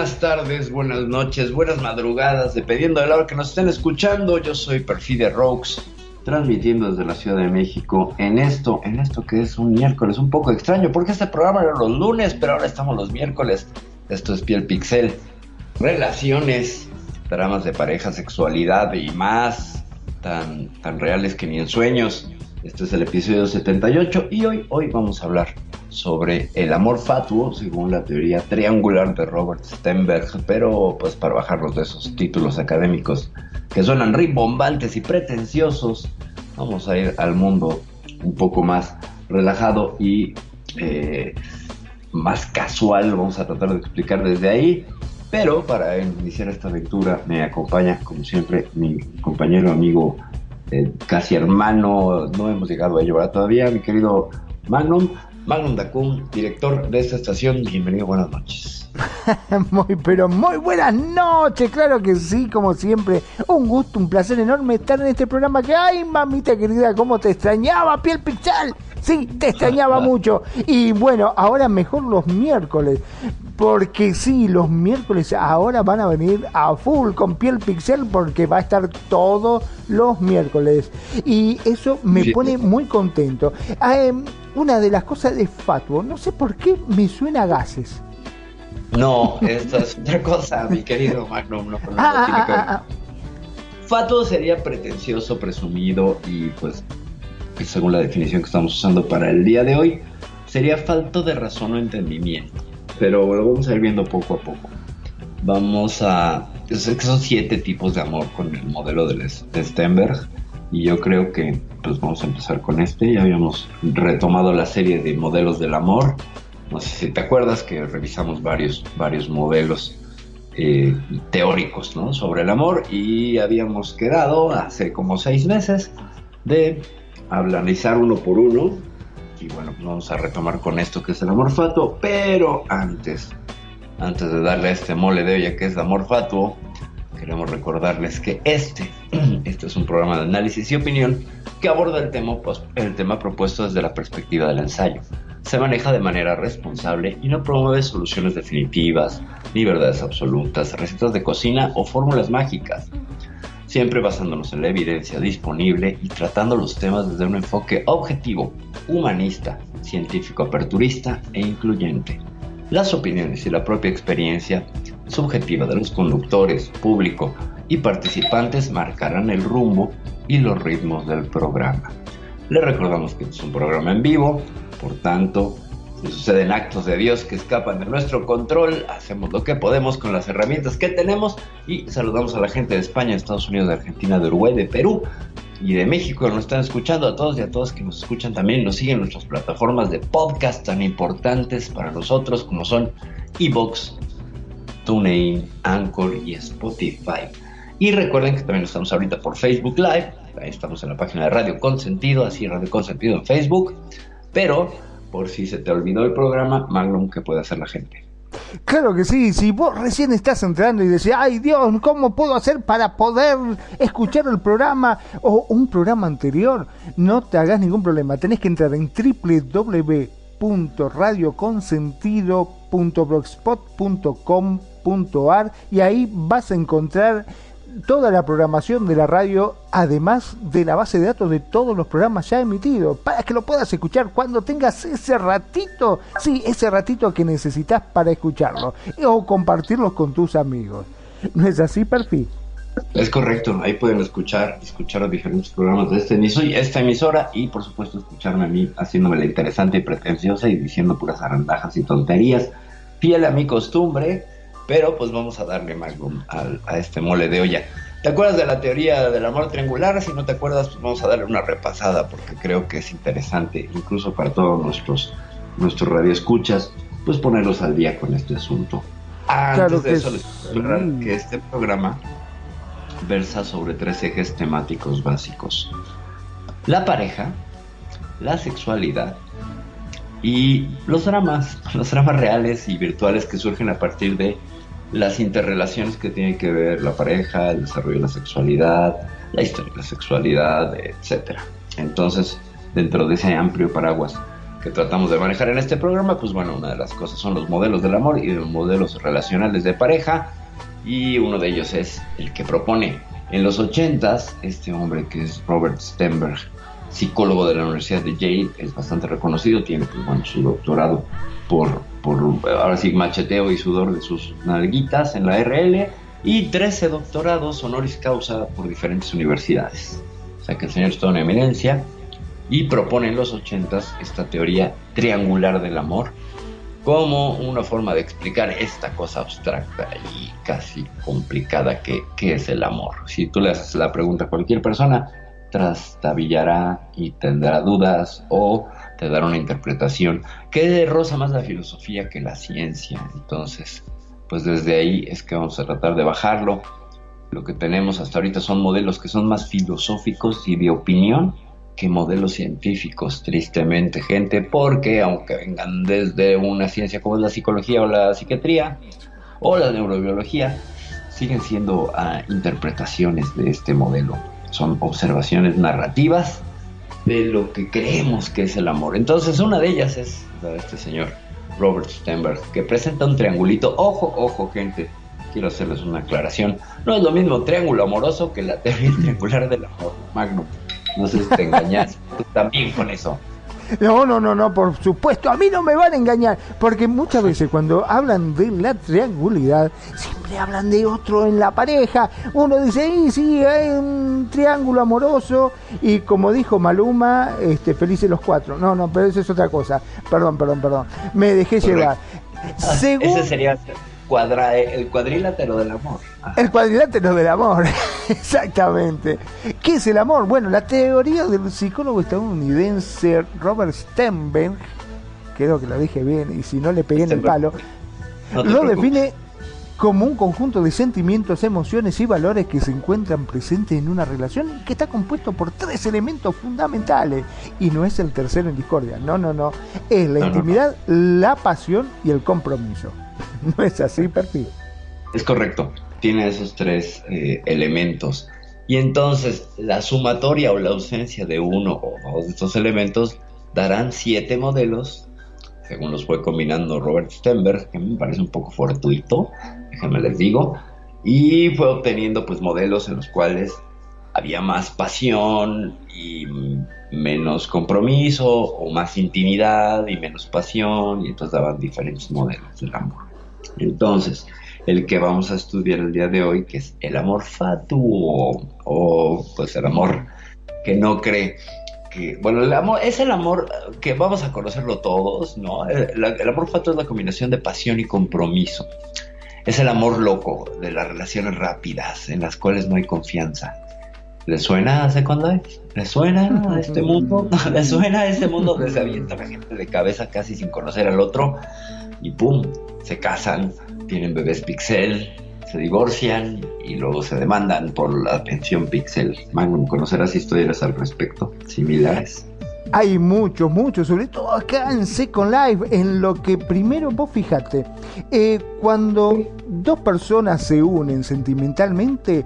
Buenas tardes, buenas noches, buenas madrugadas, dependiendo de la hora que nos estén escuchando. Yo soy Perfidia Rokes, transmitiendo desde la Ciudad de México en esto, en esto que es un miércoles un poco extraño, porque este programa era los lunes, pero ahora estamos los miércoles. Esto es Piel Pixel, relaciones, dramas de pareja, sexualidad y más, tan, tan reales que ni en sueños. Este es el episodio 78 y hoy, hoy vamos a hablar sobre el amor fatuo, según la teoría triangular de Robert Stenberg, pero pues para bajarnos de esos títulos académicos que suenan rimbombantes y pretenciosos, vamos a ir al mundo un poco más relajado y eh, más casual, vamos a tratar de explicar desde ahí. Pero para iniciar esta aventura me acompaña, como siempre, mi compañero, amigo, eh, casi hermano, no hemos llegado a llevar todavía, mi querido Magnum. Magnum Dacun, director de esta estación, bienvenido, buenas noches. muy, pero muy buenas noches, claro que sí, como siempre. Un gusto, un placer enorme estar en este programa que, ay, mamita querida, cómo te extrañaba, piel pixel. Sí, te extrañaba mucho. Y bueno, ahora mejor los miércoles. Porque sí, los miércoles ahora van a venir a full con piel pixel porque va a estar todos los miércoles. Y eso me pone muy contento. Em, una de las cosas de Fatuo, no sé por qué me suena a gases. No, esto es otra cosa, mi querido Magnum, no, no, no, Ah, ah, ah, ah, Fatuo sería pretencioso, presumido y pues según la definición que estamos usando para el día de hoy, sería falto de razón o entendimiento. Pero bueno, vamos a ir viendo poco a poco. Vamos a... Son siete tipos de amor con el modelo de, Les- de Stenberg y yo creo que pues vamos a empezar con este. Ya habíamos retomado la serie de modelos del amor. No sé si te acuerdas que revisamos varios, varios modelos eh, teóricos ¿no? sobre el amor y habíamos quedado hace como seis meses de analizar uno por uno y bueno pues vamos a retomar con esto que es el amor fatuo pero antes antes de darle a este mole de olla que es el amor fatuo queremos recordarles que este este es un programa de análisis y opinión que aborda el tema, el tema propuesto desde la perspectiva del ensayo se maneja de manera responsable y no promueve soluciones definitivas, ni verdades absolutas, recetas de cocina o fórmulas mágicas. Siempre basándonos en la evidencia disponible y tratando los temas desde un enfoque objetivo, humanista, científico aperturista e incluyente. Las opiniones y la propia experiencia subjetiva de los conductores, público y participantes marcarán el rumbo y los ritmos del programa. Les recordamos que es un programa en vivo, por tanto, si suceden actos de Dios que escapan de nuestro control, hacemos lo que podemos con las herramientas que tenemos y saludamos a la gente de España, de Estados Unidos, de Argentina, de Uruguay, de Perú y de México nos están escuchando, a todos y a todas que nos escuchan también, nos siguen en nuestras plataformas de podcast tan importantes para nosotros como son Evox, TuneIn, Anchor y Spotify. Y recuerden que también estamos ahorita por Facebook Live, ahí estamos en la página de Radio Consentido, así Radio Consentido en Facebook, pero por si se te olvidó el programa, Magnum, ¿qué puede hacer la gente? Claro que sí, si vos recién estás entrando y decís, ay Dios, ¿cómo puedo hacer para poder escuchar el programa o un programa anterior? No te hagas ningún problema, tenés que entrar en y ahí vas a encontrar toda la programación de la radio, además de la base de datos de todos los programas ya emitidos, para que lo puedas escuchar cuando tengas ese ratito, sí, ese ratito que necesitas para escucharlo, o compartirlos con tus amigos. ¿No es así, Perfil? Es correcto, ahí pueden escuchar, escuchar los diferentes programas de este emisor, esta emisora y por supuesto escucharme a mí haciéndome la interesante y pretenciosa y diciendo puras arandajas y tonterías, fiel a mi costumbre, pero pues vamos a darle al- a, este mole de olla. ¿Te acuerdas de la teoría del amor triangular? Si no te acuerdas, pues vamos a darle una repasada porque creo que es interesante, incluso para todos nuestros, nuestros radioescuchas, pues ponerlos al día con este asunto. Antes Claro de eso, les aclarar que este programa versa sobre tres ejes temáticos básicos. La pareja, la sexualidad y los dramas, los dramas reales y virtuales que surgen a partir de las interrelaciones que tienen que ver la pareja, el desarrollo de la sexualidad, la historia de la sexualidad, etcétera. Entonces, dentro de ese amplio paraguas que tratamos de manejar en este programa, pues bueno, una de las cosas son los modelos del amor y los modelos relacionales de pareja, y uno de ellos es el que propone en los 80s este hombre que es Robert Stenberg, psicólogo de la Universidad de Yale, es bastante reconocido, tiene pues bueno su doctorado por, por ahora sí macheteo y sudor de sus nalguitas en la RL y 13 doctorados honoris causa por diferentes universidades. O sea que el señor es toda una eminencia y propone en los 80s esta teoría triangular del amor como una forma de explicar esta cosa abstracta y casi complicada que, que es el amor. Si tú le haces la pregunta a cualquier persona, trastabillará y tendrá dudas o te una interpretación que roza más la filosofía que la ciencia. Entonces, pues desde ahí es que vamos a tratar de bajarlo. Lo que tenemos hasta ahorita son modelos que son más filosóficos y de opinión que modelos científicos, tristemente, gente, porque aunque vengan desde una ciencia como es la psicología o la psiquiatría o la neurobiología, siguen siendo ah, interpretaciones de este modelo. Son observaciones narrativas de lo que creemos que es el amor. Entonces, una de ellas es la de este señor Robert Stenberg, que presenta un triangulito. Ojo, ojo, gente, quiero hacerles una aclaración. No es lo mismo triángulo amoroso que la teoría triangular del amor, Magnum. No sé si te engañas tú también con eso. No, no, no, no, por supuesto, a mí no me van a engañar, porque muchas veces cuando hablan de la triangularidad, siempre hablan de otro en la pareja. Uno dice, y sí, hay un triángulo amoroso, y como dijo Maluma, este, felices los cuatro. No, no, pero eso es otra cosa. Perdón, perdón, perdón. Me dejé Correcto. llevar. Según Ese sería cuadra- el cuadrilátero del amor. Ajá. el cuadrilátero del amor, exactamente. ¿Qué es el amor? Bueno, la teoría del psicólogo estadounidense Robert Stenberg, creo que lo dije bien, y si no le pegué en el palo, No lo define como un conjunto de sentimientos, emociones y valores que se encuentran presentes en una relación que está compuesto por tres elementos fundamentales. Y no es el tercero en discordia, no, no, no. Es la No, no, no. intimidad, la pasión y el compromiso. ¿No es así, perfil? Es correcto, tiene esos tres eh, elementos. Y entonces la sumatoria o la ausencia de uno o dos de estos elementos darán siete modelos, según los fue combinando Robert Stenberg, que me parece un poco fortuito, déjenme les digo, y fue obteniendo pues modelos en los cuales había más pasión y menos compromiso, o más intimidad y menos pasión, y entonces daban diferentes modelos del amor. Entonces, el que vamos a estudiar el día de hoy, que es el amor fatuo, o pues el amor que no cree que, bueno, el amor es el amor que vamos a conocerlo todos, ¿no? El, el amor fatuo es la combinación de pasión y compromiso. Es el amor loco de las relaciones rápidas, en las cuales no hay confianza. ¿Le suena a Second Life? ¿Le suena a este mundo? ¿Le suena a este mundo donde se avienta la gente de cabeza casi sin conocer al otro? Y ¡pum! Se casan, tienen bebés pixel, se divorcian y luego se demandan por la pensión pixel. Magnum, ¿conocerás historias al respecto? Similares. Hay muchos, muchos, sobre todo acá en Second Life, en lo que primero vos fijate, eh, cuando dos personas se unen sentimentalmente,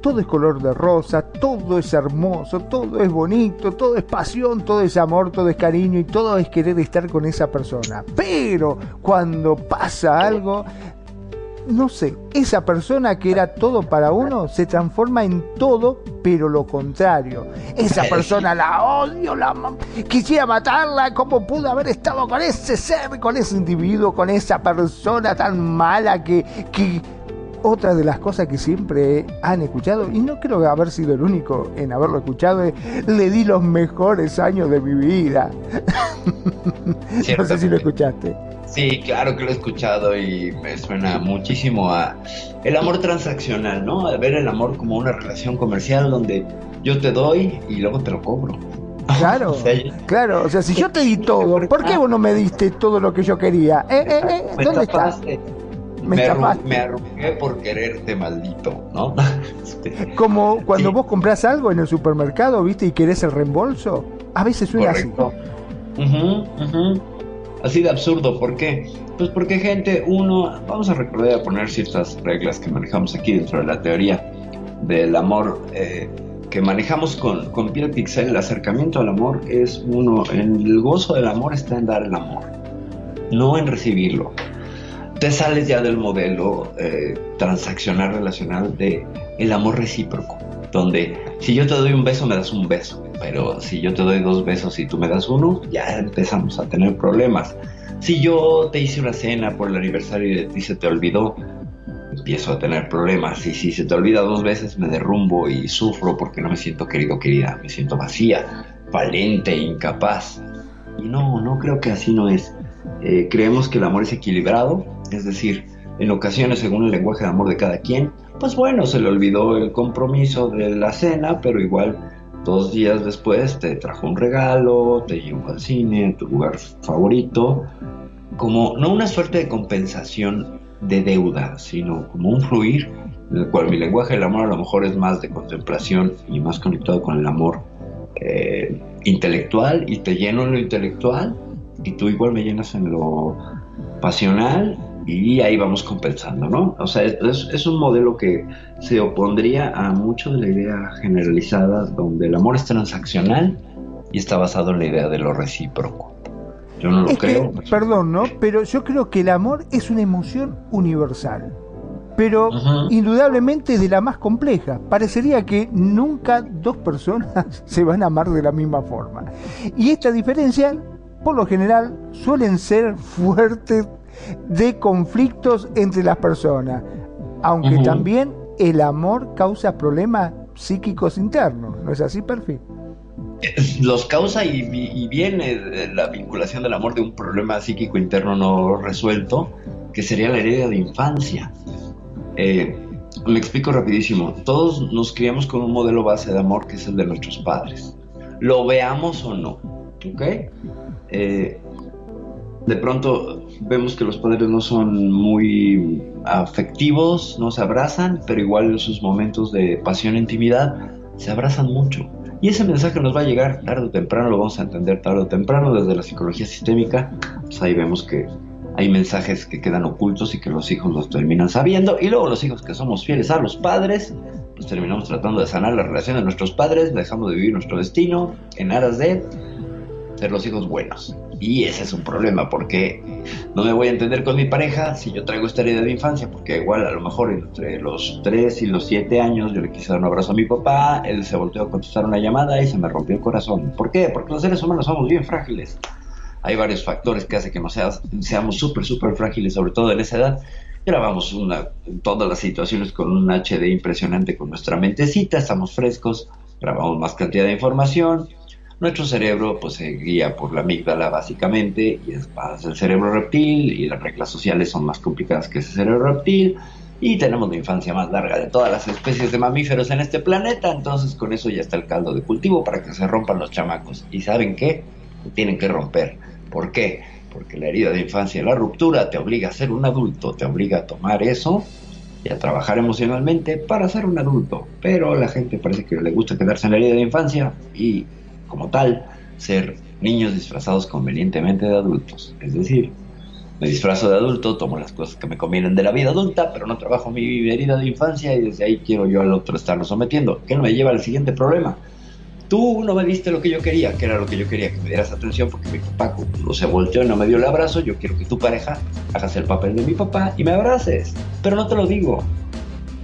todo es color de rosa, todo es hermoso, todo es bonito, todo es pasión, todo es amor, todo es cariño y todo es querer estar con esa persona. Pero cuando pasa algo, no sé, esa persona que era todo para uno se transforma en todo, pero lo contrario. Esa persona la odio, la quisiera matarla, ¿cómo pudo haber estado con ese ser, con ese individuo, con esa persona tan mala que, que otra de las cosas que siempre han escuchado, y no creo haber sido el único en haberlo escuchado, es le di los mejores años de mi vida. no sé si lo escuchaste. Sí, claro que lo he escuchado y me suena muchísimo a el amor transaccional, ¿no? A ver el amor como una relación comercial donde yo te doy y luego te lo cobro. Claro, claro, o sea, si yo te di todo, ¿por qué vos no me diste todo lo que yo quería? ¿Eh, eh, eh? ¿Dónde estás? Me, me, arrugué por quererte, maldito, ¿no? Este, Como cuando vos compras algo en el supermercado, ¿viste? Y querés el reembolso. A veces suena Correcto. así. Así de absurdo, ¿por qué? Pues porque gente, uno, vamos a recordar a poner ciertas reglas que manejamos aquí dentro de la teoría del amor eh, que manejamos con, con Piel Pixel, el acercamiento al amor es uno, el gozo del amor está en dar el amor, no en recibirlo te sales ya del modelo eh, transaccional relacional de el amor recíproco, donde si yo te doy un beso me das un beso, pero si yo te doy dos besos y tú me das uno, ya empezamos a tener problemas. Si yo te hice una cena por el aniversario y de ti se te olvidó, empiezo a tener problemas. Y si se te olvida dos veces, me derrumbo y sufro porque no me siento querido, querida. Me siento vacía, valente, incapaz. Y no, no creo que así no es. Eh, creemos que el amor es equilibrado, es decir, en ocasiones, según el lenguaje de amor de cada quien, pues bueno, se le olvidó el compromiso de la cena, pero igual dos días después te trajo un regalo, te llevó al cine, tu lugar favorito, como no una suerte de compensación de deuda, sino como un fluir en el cual mi lenguaje del amor a lo mejor es más de contemplación y más conectado con el amor eh, intelectual y te lleno en lo intelectual y tú igual me llenas en lo pasional y ahí vamos compensando, ¿no? O sea, es, un modelo que se opondría a mucho de la idea generalizada donde el amor es transaccional y está basado en la idea de lo recíproco. Yo no lo creo. perdón, ¿no? Pero yo creo que el amor es una emoción universal pero indudablemente de la más compleja. Parecería que nunca dos personas se van a amar de la misma forma. Y esta diferencia por lo general suelen ser fuertes de conflictos entre las personas, aunque también el amor causa problemas psíquicos internos, ¿no es así, Perfil? Los causa y, viene la vinculación del amor de un problema psíquico interno no resuelto, que sería la herida de infancia. Eh, me explico rapidísimo. Todos nos criamos con un modelo base de amor que es el de nuestros padres. Lo veamos o no. ¿Ok? Eh, de pronto vemos que los padres no son muy afectivos, no se abrazan, pero igual en sus momentos de pasión e intimidad se abrazan mucho. Y ese mensaje nos va a llegar tarde o temprano, lo vamos a entender tarde o temprano desde la psicología sistémica. Pues ahí vemos que hay mensajes que quedan ocultos y que los hijos los terminan sabiendo. Y luego los hijos que somos fieles a los padres, pues terminamos tratando de sanar la relación de nuestros padres, dejamos de vivir nuestro destino en aras de ser los hijos buenos. Y ese es un problema porque no me voy a entender con mi pareja si yo traigo esta herida de infancia, porque igual a lo mejor entre los 3 y los 7 años yo le quise dar un abrazo a mi papá, él se volteó a contestar una llamada y se me rompió el corazón. ¿Por qué? Porque los seres humanos somos bien frágiles. Hay varios factores que hacen que nos seamos súper, súper frágiles, sobre todo en esa edad. Grabamos una, todas las situaciones con un HD impresionante con nuestra mentecita, estamos frescos, grabamos más cantidad de información, nuestro cerebro pues se guía por la amígdala básicamente y es más el cerebro reptil y las reglas sociales son más complicadas que ese cerebro reptil y tenemos la infancia más larga de todas las especies de mamíferos en este planeta, entonces con eso ya está el caldo de cultivo para que se rompan los chamacos. ¿Y saben qué? tienen que romper. ¿Por qué? Porque la herida de infancia la ruptura te obliga a ser un adulto, te obliga a tomar eso y a trabajar emocionalmente para ser un adulto. Pero la gente parece que le gusta quedarse en la herida de infancia y como tal, ser niños disfrazados convenientemente de adultos. Es decir, me disfrazo de adulto, tomo las cosas que me convienen de la vida adulta, pero no trabajo mi herida de infancia y desde ahí quiero yo al otro estarlo sometiendo. ¿Qué no me lleva al siguiente problema? Tú no me diste lo que yo quería, que era lo que yo quería, que me dieras atención porque mi papá no se volteó y no me dio el abrazo. Yo quiero que tu pareja hagas el papel de mi papá y me abraces, pero no te lo digo.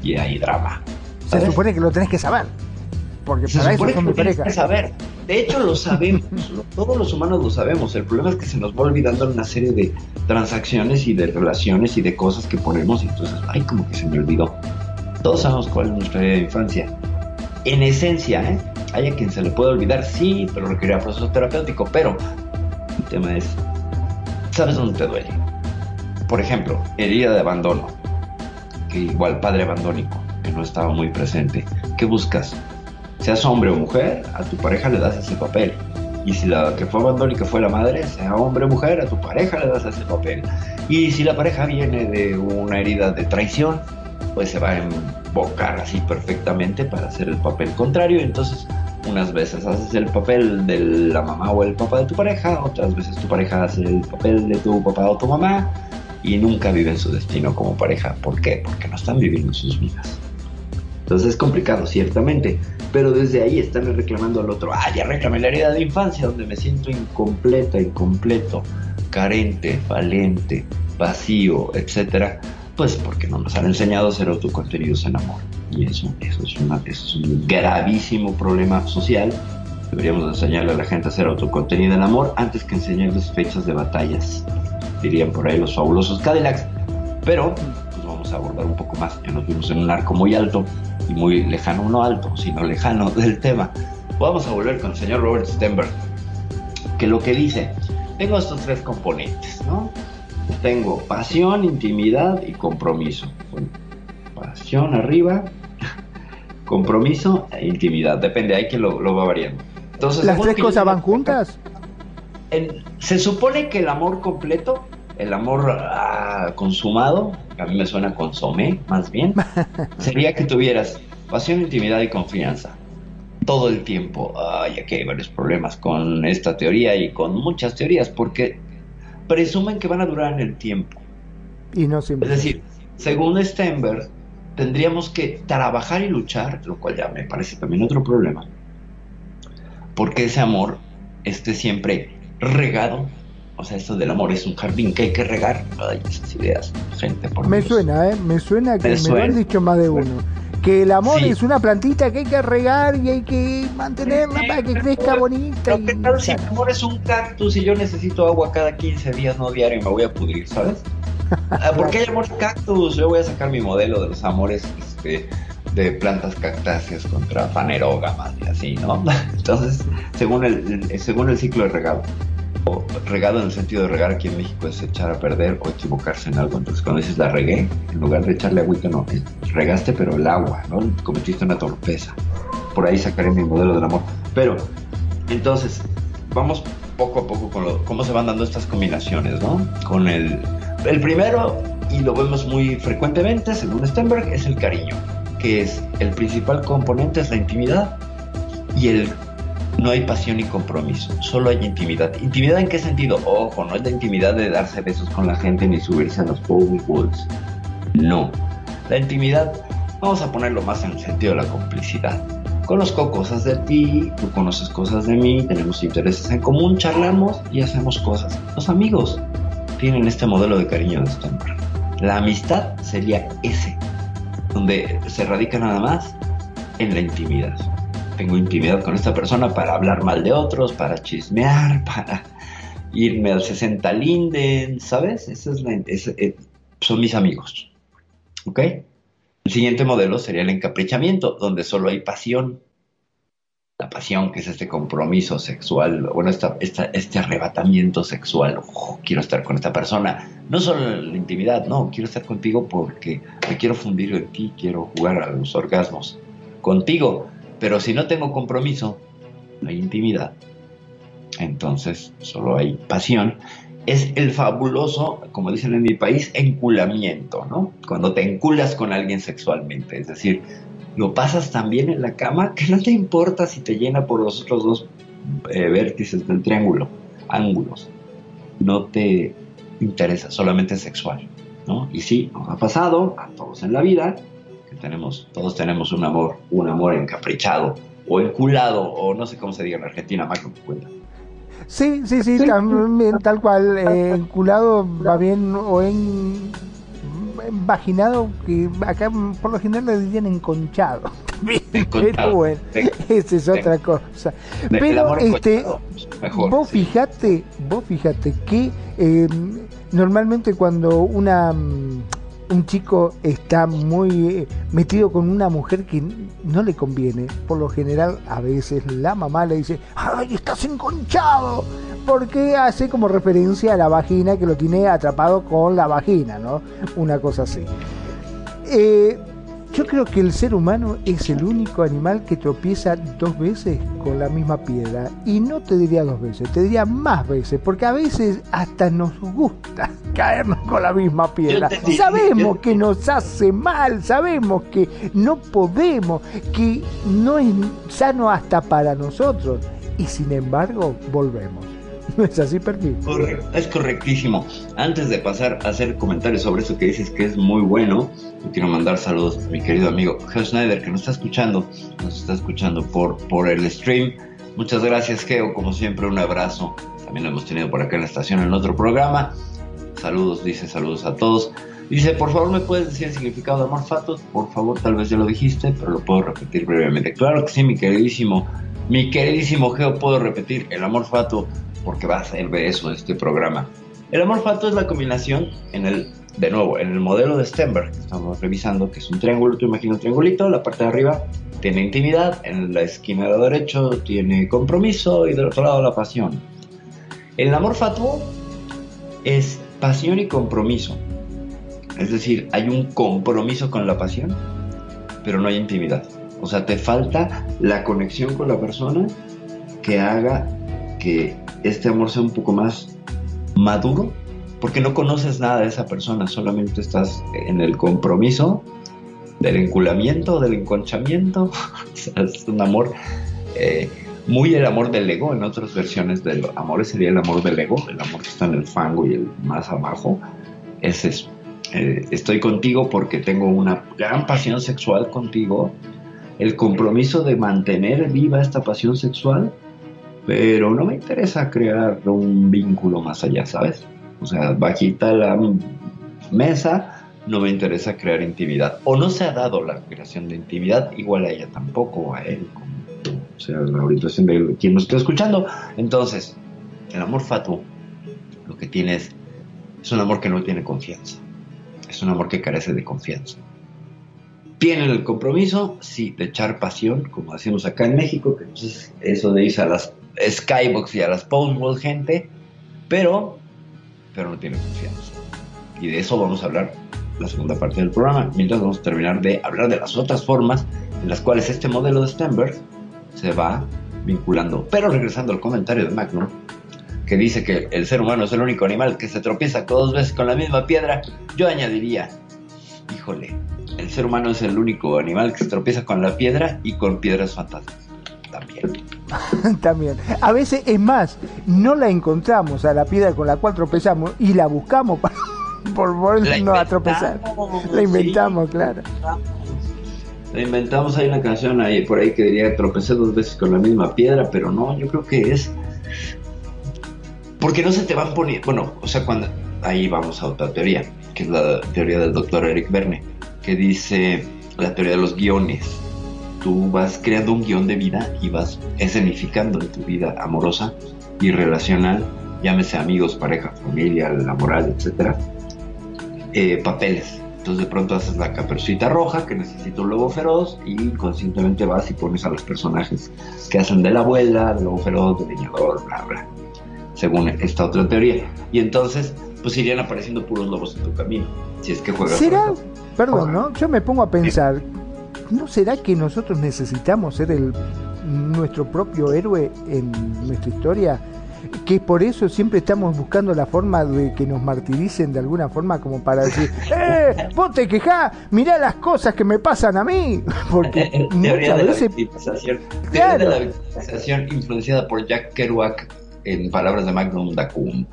Y hay drama. Se supone que lo tenés que saber. Porque para eso son mi pareja. Que saber De hecho, lo sabemos, todos los humanos lo sabemos. El problema es que se nos va olvidando una serie de transacciones y de relaciones y de cosas que ponemos y entonces, ay, como que se me olvidó. Todos sabemos cuál es nuestra idea de infancia. En esencia, ¿eh? hay a quien se le puede olvidar, sí, pero requerirá proceso terapéutico. Pero el tema es, ¿sabes dónde te duele? Por ejemplo, herida de abandono, que igual padre abandónico, que no estaba muy presente. ¿Qué buscas? Seas hombre o mujer, a tu pareja le das ese papel. Y si la que fue abandónica fue la madre, sea hombre o mujer, a tu pareja le das ese papel. Y si la pareja viene de una herida de traición, pues se va a embocar así perfectamente para hacer el papel contrario. Entonces, unas veces haces el papel de la mamá o el papá de tu pareja, otras veces tu pareja hace el papel de tu papá o tu mamá y nunca viven su destino como pareja. ¿Por qué? Porque no están viviendo sus vidas. Entonces es complicado, ciertamente, pero desde ahí están reclamando al otro, ah, ya reclamé la herida de infancia, donde me siento incompleta, incompleto, carente, falente, vacío, etcétera, pues porque no nos han enseñado a hacer autocontenidos en amor. Y eso, eso, es una, eso es un gravísimo problema social. Deberíamos enseñarle a la gente a hacer autocontenido en amor antes que enseñarles fechas de batallas, dirían por ahí los fabulosos Cadillacs. Pero vamos a abordar un poco más. Ya nos vimos en un arco muy alto y muy lejano, no alto, sino lejano del tema. Vamos a volver con el señor Robert Stenberg, que lo que dice, tengo estos tres componentes, ¿no? Tengo pasión, intimidad y compromiso. Bueno, pasión arriba, compromiso e intimidad. Depende, hay que lo, lo va variando. Entonces, ¿Las tres cosas van juntas? en- se supone que el amor completo, el amor ah, consumado, a mí me suena consomé más bien, sería que tuvieras pasión, intimidad y confianza. Todo el tiempo. Ay, aquí hay varios problemas con esta teoría y con muchas teorías, porque presumen que van a durar en el tiempo. Y no Es siempre. decir, según Stenberg, tendríamos que trabajar y luchar, lo cual ya me parece también otro problema, porque ese amor esté siempre regado. O sea, esto del amor es un jardín que hay que regar. Ay, esas ideas, gente, por Me Dios. suena, ¿eh? Me suena que Me me, lo han dicho más de uno. Que el amor Sí. es una plantita que hay que regar y hay que mantenerla para que crezca bonita. Pero ¿qué Y... tal si mi amor es un cactus y yo necesito agua cada 15 días, no diario, y me voy a pudrir, ¿sabes? Ah, ¿Por qué hay amor cactus? Yo voy a sacar mi modelo de los amores este, de plantas cactáceas contra fanerógamas y así, ¿no? Entonces, según el, el- según el ciclo de regado, regado en el sentido de regar aquí en México es echar a perder o equivocarse en algo. Entonces, cuando dices la regué, en lugar de echarle agüita, no, regaste, pero el agua, ¿no? Cometiste una torpeza. Por ahí sacaré mi modelo del amor. Pero, entonces, vamos poco a poco con lo- cómo se van dando estas combinaciones, ¿no? Con el, el primero, y lo vemos muy frecuentemente, según Stenberg, es el cariño, que es el principal componente, es la intimidad, y el no hay pasión ni compromiso, solo hay intimidad. ¿Intimidad en qué sentido? Ojo, no es la intimidad de darse besos con la gente ni subirse a los powerballs. No. La intimidad, vamos a ponerlo más en el sentido de la complicidad. Conozco cosas de ti, tú conoces cosas de mí, tenemos intereses en común, charlamos y hacemos cosas. Los amigos tienen este modelo de cariño de Stenberg. La amistad sería ese, donde se radica nada más en la intimidad. Tengo intimidad con esta persona para hablar mal de otros, para chismear, para irme al 60 Linden, ¿sabes? Esa es la, ese- eh, son mis amigos. ¿Ok? El siguiente modelo sería el encaprichamiento, donde solo hay pasión. La pasión, que es este compromiso sexual, bueno, esta, esta- este arrebatamiento sexual. Ojo, quiero estar con esta persona. No solo en la intimidad, no, quiero estar contigo porque me quiero fundir en ti, quiero jugar a los orgasmos contigo. Pero si no tengo compromiso, no hay intimidad. Entonces solo hay pasión. Es el fabuloso, como dicen en mi país, enculamiento, ¿no? Cuando te enculas con alguien sexualmente. Es decir, lo pasas tan bien en la cama que no te importa si te llena por los otros dos eh, vértices del triángulo, ángulos. No te interesa, solamente sexual, ¿no? Y sí, nos ha pasado a todos en la vida que tenemos, todos tenemos un amor, un amor encaprichado o enculado o no sé cómo se diga en Argentina, Marco, me cuenta. Sí, sí, sí, también tal cual. eh, enculado va bien o en, vaginado, que acá por lo general le dirían enconchado. Pero bueno, esa es otra cosa. Pero este, vos fijate, vos fíjate que eh, normalmente cuando una un chico está muy eh, metido con una mujer que no le conviene, por lo general a veces la mamá le dice, ¡ay, estás enconchado! Porque hace como referencia a la vagina que lo tiene atrapado con la vagina, ¿no? Una cosa así. Eh, yo creo que el ser humano es el único animal que tropieza dos veces con la misma piedra. Y no te diría dos veces, te diría más veces, porque a veces hasta nos gusta caernos con la misma piedra. Sabemos que nos hace mal, sabemos que no podemos, que no es sano hasta para nosotros. Y sin embargo, volvemos. ¿No es así, Perky? es correctísimo. Antes de pasar a hacer comentarios sobre eso que dices que es muy bueno, quiero mandar saludos a mi querido amigo Geo Schneider que nos está escuchando, nos está escuchando por, por el stream. Muchas gracias, Geo. Como siempre, un abrazo. También lo hemos tenido por acá en la estación en otro programa. Saludos, dice saludos a todos. Dice, por favor, ¿me puedes decir el significado de amor fato? Por favor, tal vez ya lo dijiste, pero lo puedo repetir brevemente. Claro que sí, mi queridísimo, mi queridísimo Geo, puedo repetir. El amor fato porque va a ser de eso este programa. El amor fato es la combinación en el, de nuevo, en el modelo de Stenberg que estamos revisando, que es un triángulo, tú imaginas un triangulito, la parte de arriba tiene intimidad, en la esquina de lado derecho tiene compromiso y del otro lado la pasión. El amor fatuo es pasión y compromiso. Es decir, hay un compromiso con la pasión, pero no hay intimidad. O sea, te falta la conexión con la persona que haga que este amor sea un poco más maduro, porque no conoces nada de esa persona, solamente estás en el compromiso del enculamiento, del enconchamiento. es un amor eh, muy el amor del ego. En otras versiones del amor sería el amor del ego, el amor que está en el fango y el más abajo. Es eso. Eh, estoy contigo porque tengo una gran pasión sexual contigo. El compromiso de mantener viva esta pasión sexual pero no me interesa crear un vínculo más allá, ¿sabes? O sea, bajita la mesa, no me interesa crear intimidad. O no se ha dado la creación de intimidad, igual a ella tampoco, a él, o sea, la orientación de quien nos está escuchando. Entonces, el amor fatuo lo que tiene es, es un amor que no tiene confianza. Es un amor que carece de confianza. Tienen el compromiso, sí, de echar pasión, como decimos acá en México, que es eso de irse a las Skybox y a las Postworld gente, pero, pero no tiene confianza. Y de eso vamos a hablar la segunda parte del programa, mientras vamos a terminar de hablar de las otras formas en las cuales este modelo de Stenberg se va vinculando. Pero regresando al comentario de Magnum, que dice que el ser humano es el único animal que se tropieza dos veces con la misma piedra, yo añadiría, híjole, el ser humano es el único animal que se tropieza con la piedra y con piedras fantasmas. También. También. A veces, es más, no la encontramos a la piedra con la cual tropezamos y la buscamos para, por volvernos a tropezar. La inventamos, claro. La inventamos, hay una canción ahí por ahí que diría tropecé dos veces con la misma piedra, pero no, yo creo que es porque no se te van poniendo, bueno, o sea, cuando ahí vamos a otra teoría, que es la teoría del doctor Eric Verne, que dice la teoría de los guiones tú vas creando un guion de vida y vas escenificando en tu vida amorosa y relacional, llámese amigos, pareja, familia, laboral, etcétera, eh, papeles. Entonces de pronto haces la caperucita roja que necesita un lobo feroz y conscientemente vas y pones a los personajes que hacen de la abuela, del lobo feroz, del leñador, bla, bla, según esta otra teoría. Y entonces pues irían apareciendo puros lobos en tu camino, si es que juegas. ¿Será? Perdón, ¿no? Yo me pongo a pensar, ¿no será que nosotros necesitamos ser el, nuestro propio héroe en nuestra historia? Que por eso siempre estamos buscando la forma de que nos martiricen de alguna forma como para decir, ¡eh! ¡Vos te quejás! ¡Mirá las cosas que me pasan a mí! Porque teoría de veces... La de la victimización influenciada por Jack Kerouac en palabras de Magnum Dacum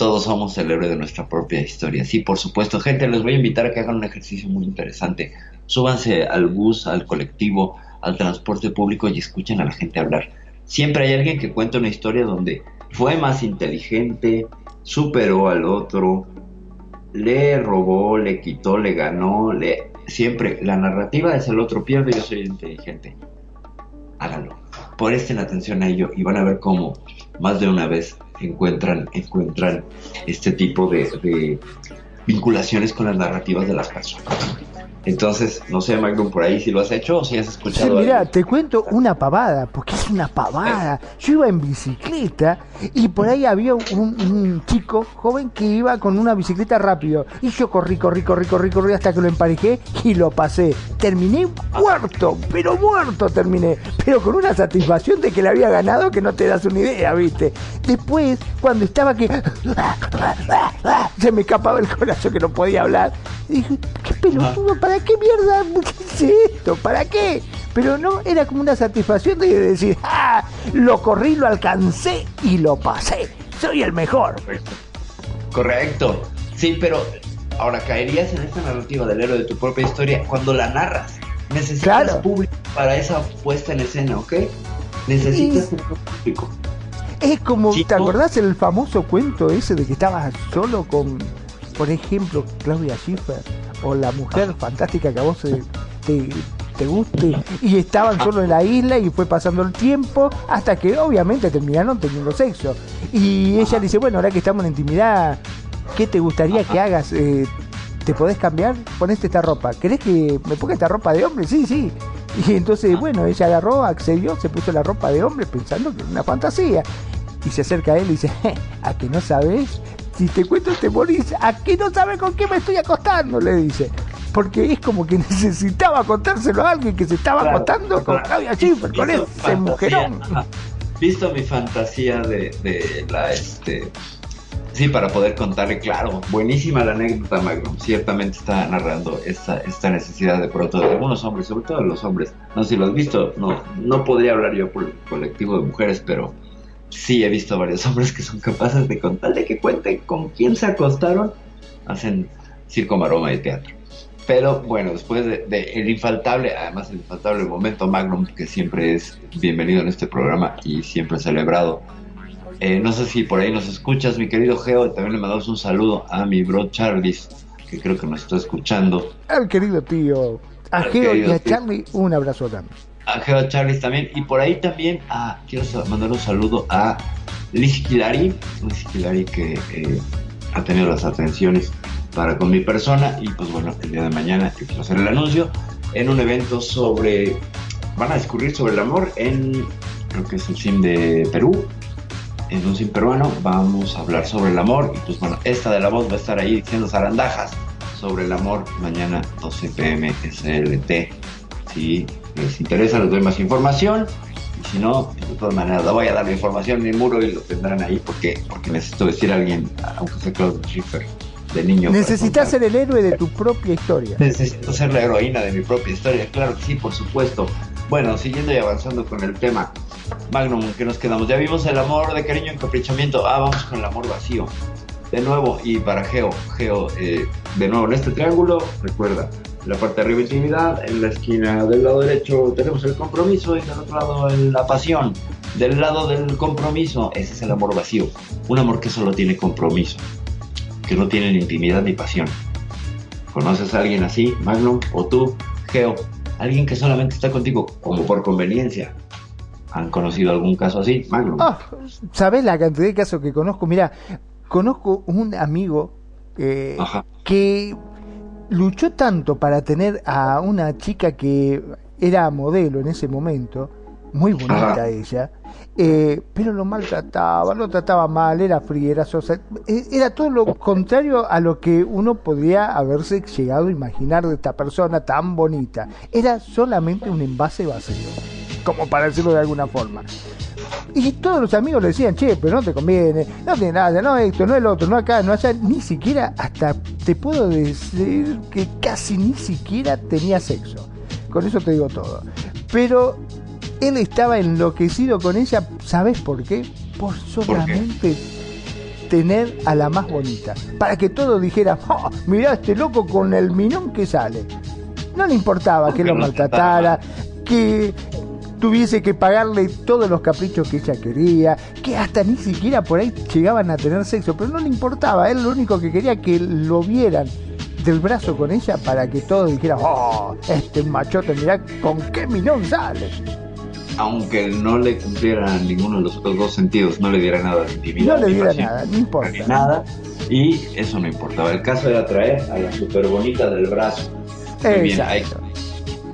todos somos el héroe de nuestra propia historia. Sí, por supuesto, gente, les voy a invitar a que hagan un ejercicio muy interesante súbanse al bus, al colectivo, al transporte público y escuchen a la gente hablar. Siempre hay alguien que cuenta una historia donde fue más inteligente, superó al otro, le robó, le quitó, le ganó, le siempre la narrativa es el otro pierde, yo soy inteligente. Háganlo. Presten atención a ello y van a ver cómo más de una vez encuentran, encuentran este tipo de, de vinculaciones con las narrativas de las personas. Entonces, no sé, Magnum, por ahí si lo has hecho o si has escuchado. Sí, mira, algo. te cuento una pavada, porque es una pavada. Yo iba en bicicleta y por ahí había un, chico joven que iba con una bicicleta rápido. Y yo corrí, corrí, corrí, corrí, corrí hasta que lo emparejé y lo pasé. Terminé muerto, pero muerto terminé. Pero con una satisfacción de que le había ganado que no te das una idea, ¿viste? Después, cuando estaba que... Se me escapaba el corazón que no podía hablar. Dije, qué pelotudo, ¿para qué mierda? ¿Qué es esto? ¿Para qué? Pero no, era como una satisfacción de decir, ¡ah! Lo corrí, lo alcancé y lo pasé. Soy el mejor. Correcto. Correcto. Sí, pero ahora caerías en esta narrativa del héroe de tu propia historia cuando la narras. Necesitas Claro. público para esa puesta en escena, ¿ok? Necesitas público. Es como, ¿te acordás el famoso cuento ese de que estabas solo con, por ejemplo, Claudia Schiffer o la mujer fantástica que a vos te, te guste y estaban solo en la isla y fue pasando el tiempo hasta que obviamente terminaron teniendo sexo y ella le dice, bueno, ahora que estamos en intimidad, ¿qué te gustaría que hagas? Eh, ¿Te podés cambiar? Poneste esta ropa. ¿Querés que me ponga esta ropa de hombre? Sí, sí. Y entonces, bueno, ella agarró, accedió, se puso la ropa de hombre pensando que era una fantasía. Y se acerca a él y dice, "Je, ¿a que no sabes? Si te cuento te morís, ¿a que no sabes con qué me estoy acostando? Le dice. Porque es como que necesitaba contárselo a alguien que se estaba Claro, acostando con. Claudia Schiffer, con ese fantasía, mujerón. ajá. Visto mi fantasía de, de la este. Sí, para poder contarle, claro, buenísima la anécdota, Magnum. Ciertamente está narrando esta, esta necesidad de pronto de algunos hombres, sobre todo de los hombres. No sé si lo has visto, no, no podría hablar yo por el colectivo de mujeres, pero sí he visto varios hombres que son capaces de contarle que cuenten con quién se acostaron, hacen circo, maroma y teatro. Pero bueno, después de, de el infaltable, además el infaltable momento Magnum, que siempre es bienvenido en este programa y siempre celebrado. Eh, no sé si por ahí nos escuchas, mi querido Geo, y también le mandamos un saludo a mi bro Charlis, que creo que nos está escuchando. Al querido tío, a Geo y a. Charlie, un abrazo también. A Geo Charlis también, y por ahí también a, quiero mandar un saludo a Liz Hilari, Liz Hilari que eh, ha tenido las atenciones para con mi persona, y pues bueno, el día de mañana yo quiero hacer el anuncio en un evento sobre, van a discurrir sobre el amor en, creo que es el CIM de Perú, en un CIM peruano, vamos a hablar sobre el amor, y pues bueno, esta de la voz va a estar ahí diciendo zarandajas sobre el amor. Mañana 12 pm SLT. Si les interesa, les doy más información. Y si no, de todas maneras, le voy a dar la información en el muro y lo tendrán ahí porque, porque necesito decir a alguien, aunque sea Claude Schiffer, de niño. Necesitas ser el héroe de tu propia historia. Necesito ser la heroína de mi propia historia, claro que sí, por supuesto. Bueno, siguiendo y avanzando con el tema, Magnum, ¿qué nos quedamos? Ya vimos el amor de cariño, encaprichamiento. Ah, vamos con el amor vacío. De nuevo, y para Geo, Geo, eh, de nuevo en este triángulo, recuerda, en la parte de arriba intimidad, en la esquina del lado derecho tenemos el compromiso y del otro lado la pasión. Del lado del compromiso, ese es el amor vacío. Un amor que solo tiene compromiso, que no tiene ni intimidad ni pasión. ¿Conoces a alguien así, Magnum? ¿O tú, Geo? Alguien que solamente está contigo como por conveniencia. ¿Han conocido algún caso así, Magnum? Ah, ¿Sabés la cantidad de casos que conozco? Mira, conozco un amigo eh, que luchó tanto para tener a una chica que era modelo en ese momento, muy bonita Ajá. ella, eh, pero lo maltrataba, lo trataba mal, era fría, era sosa, era todo lo contrario a lo que uno podría haberse llegado a imaginar de esta persona tan bonita. Era solamente un envase vacío, como para decirlo de alguna forma. Y todos los amigos le decían, che, pero no te conviene, no tiene nada, no esto, no el otro, no acá, no allá, ni siquiera, hasta te puedo decir que casi ni siquiera tenía sexo. Con eso te digo todo. Pero él estaba enloquecido con ella, ¿sabes por qué? Por solamente tener a la más bonita. Para que todos dijeran, oh, mirá este loco con el minón que sale. No le importaba que lo maltratara, que tuviese que pagarle todos los caprichos que ella quería, que hasta ni siquiera por ahí llegaban a tener sexo, pero no le importaba, él lo único que quería que lo vieran del brazo con ella para que todos dijeran, oh, este machote, mirá con qué minón sale. Aunque no le cumpliera ninguno de los otros dos sentidos, no le diera nada de intimidad. No le diera nada, no importa. ni Nada. Y eso no importaba. El caso era traer a la super bonita del brazo. Muy bien, ahí-.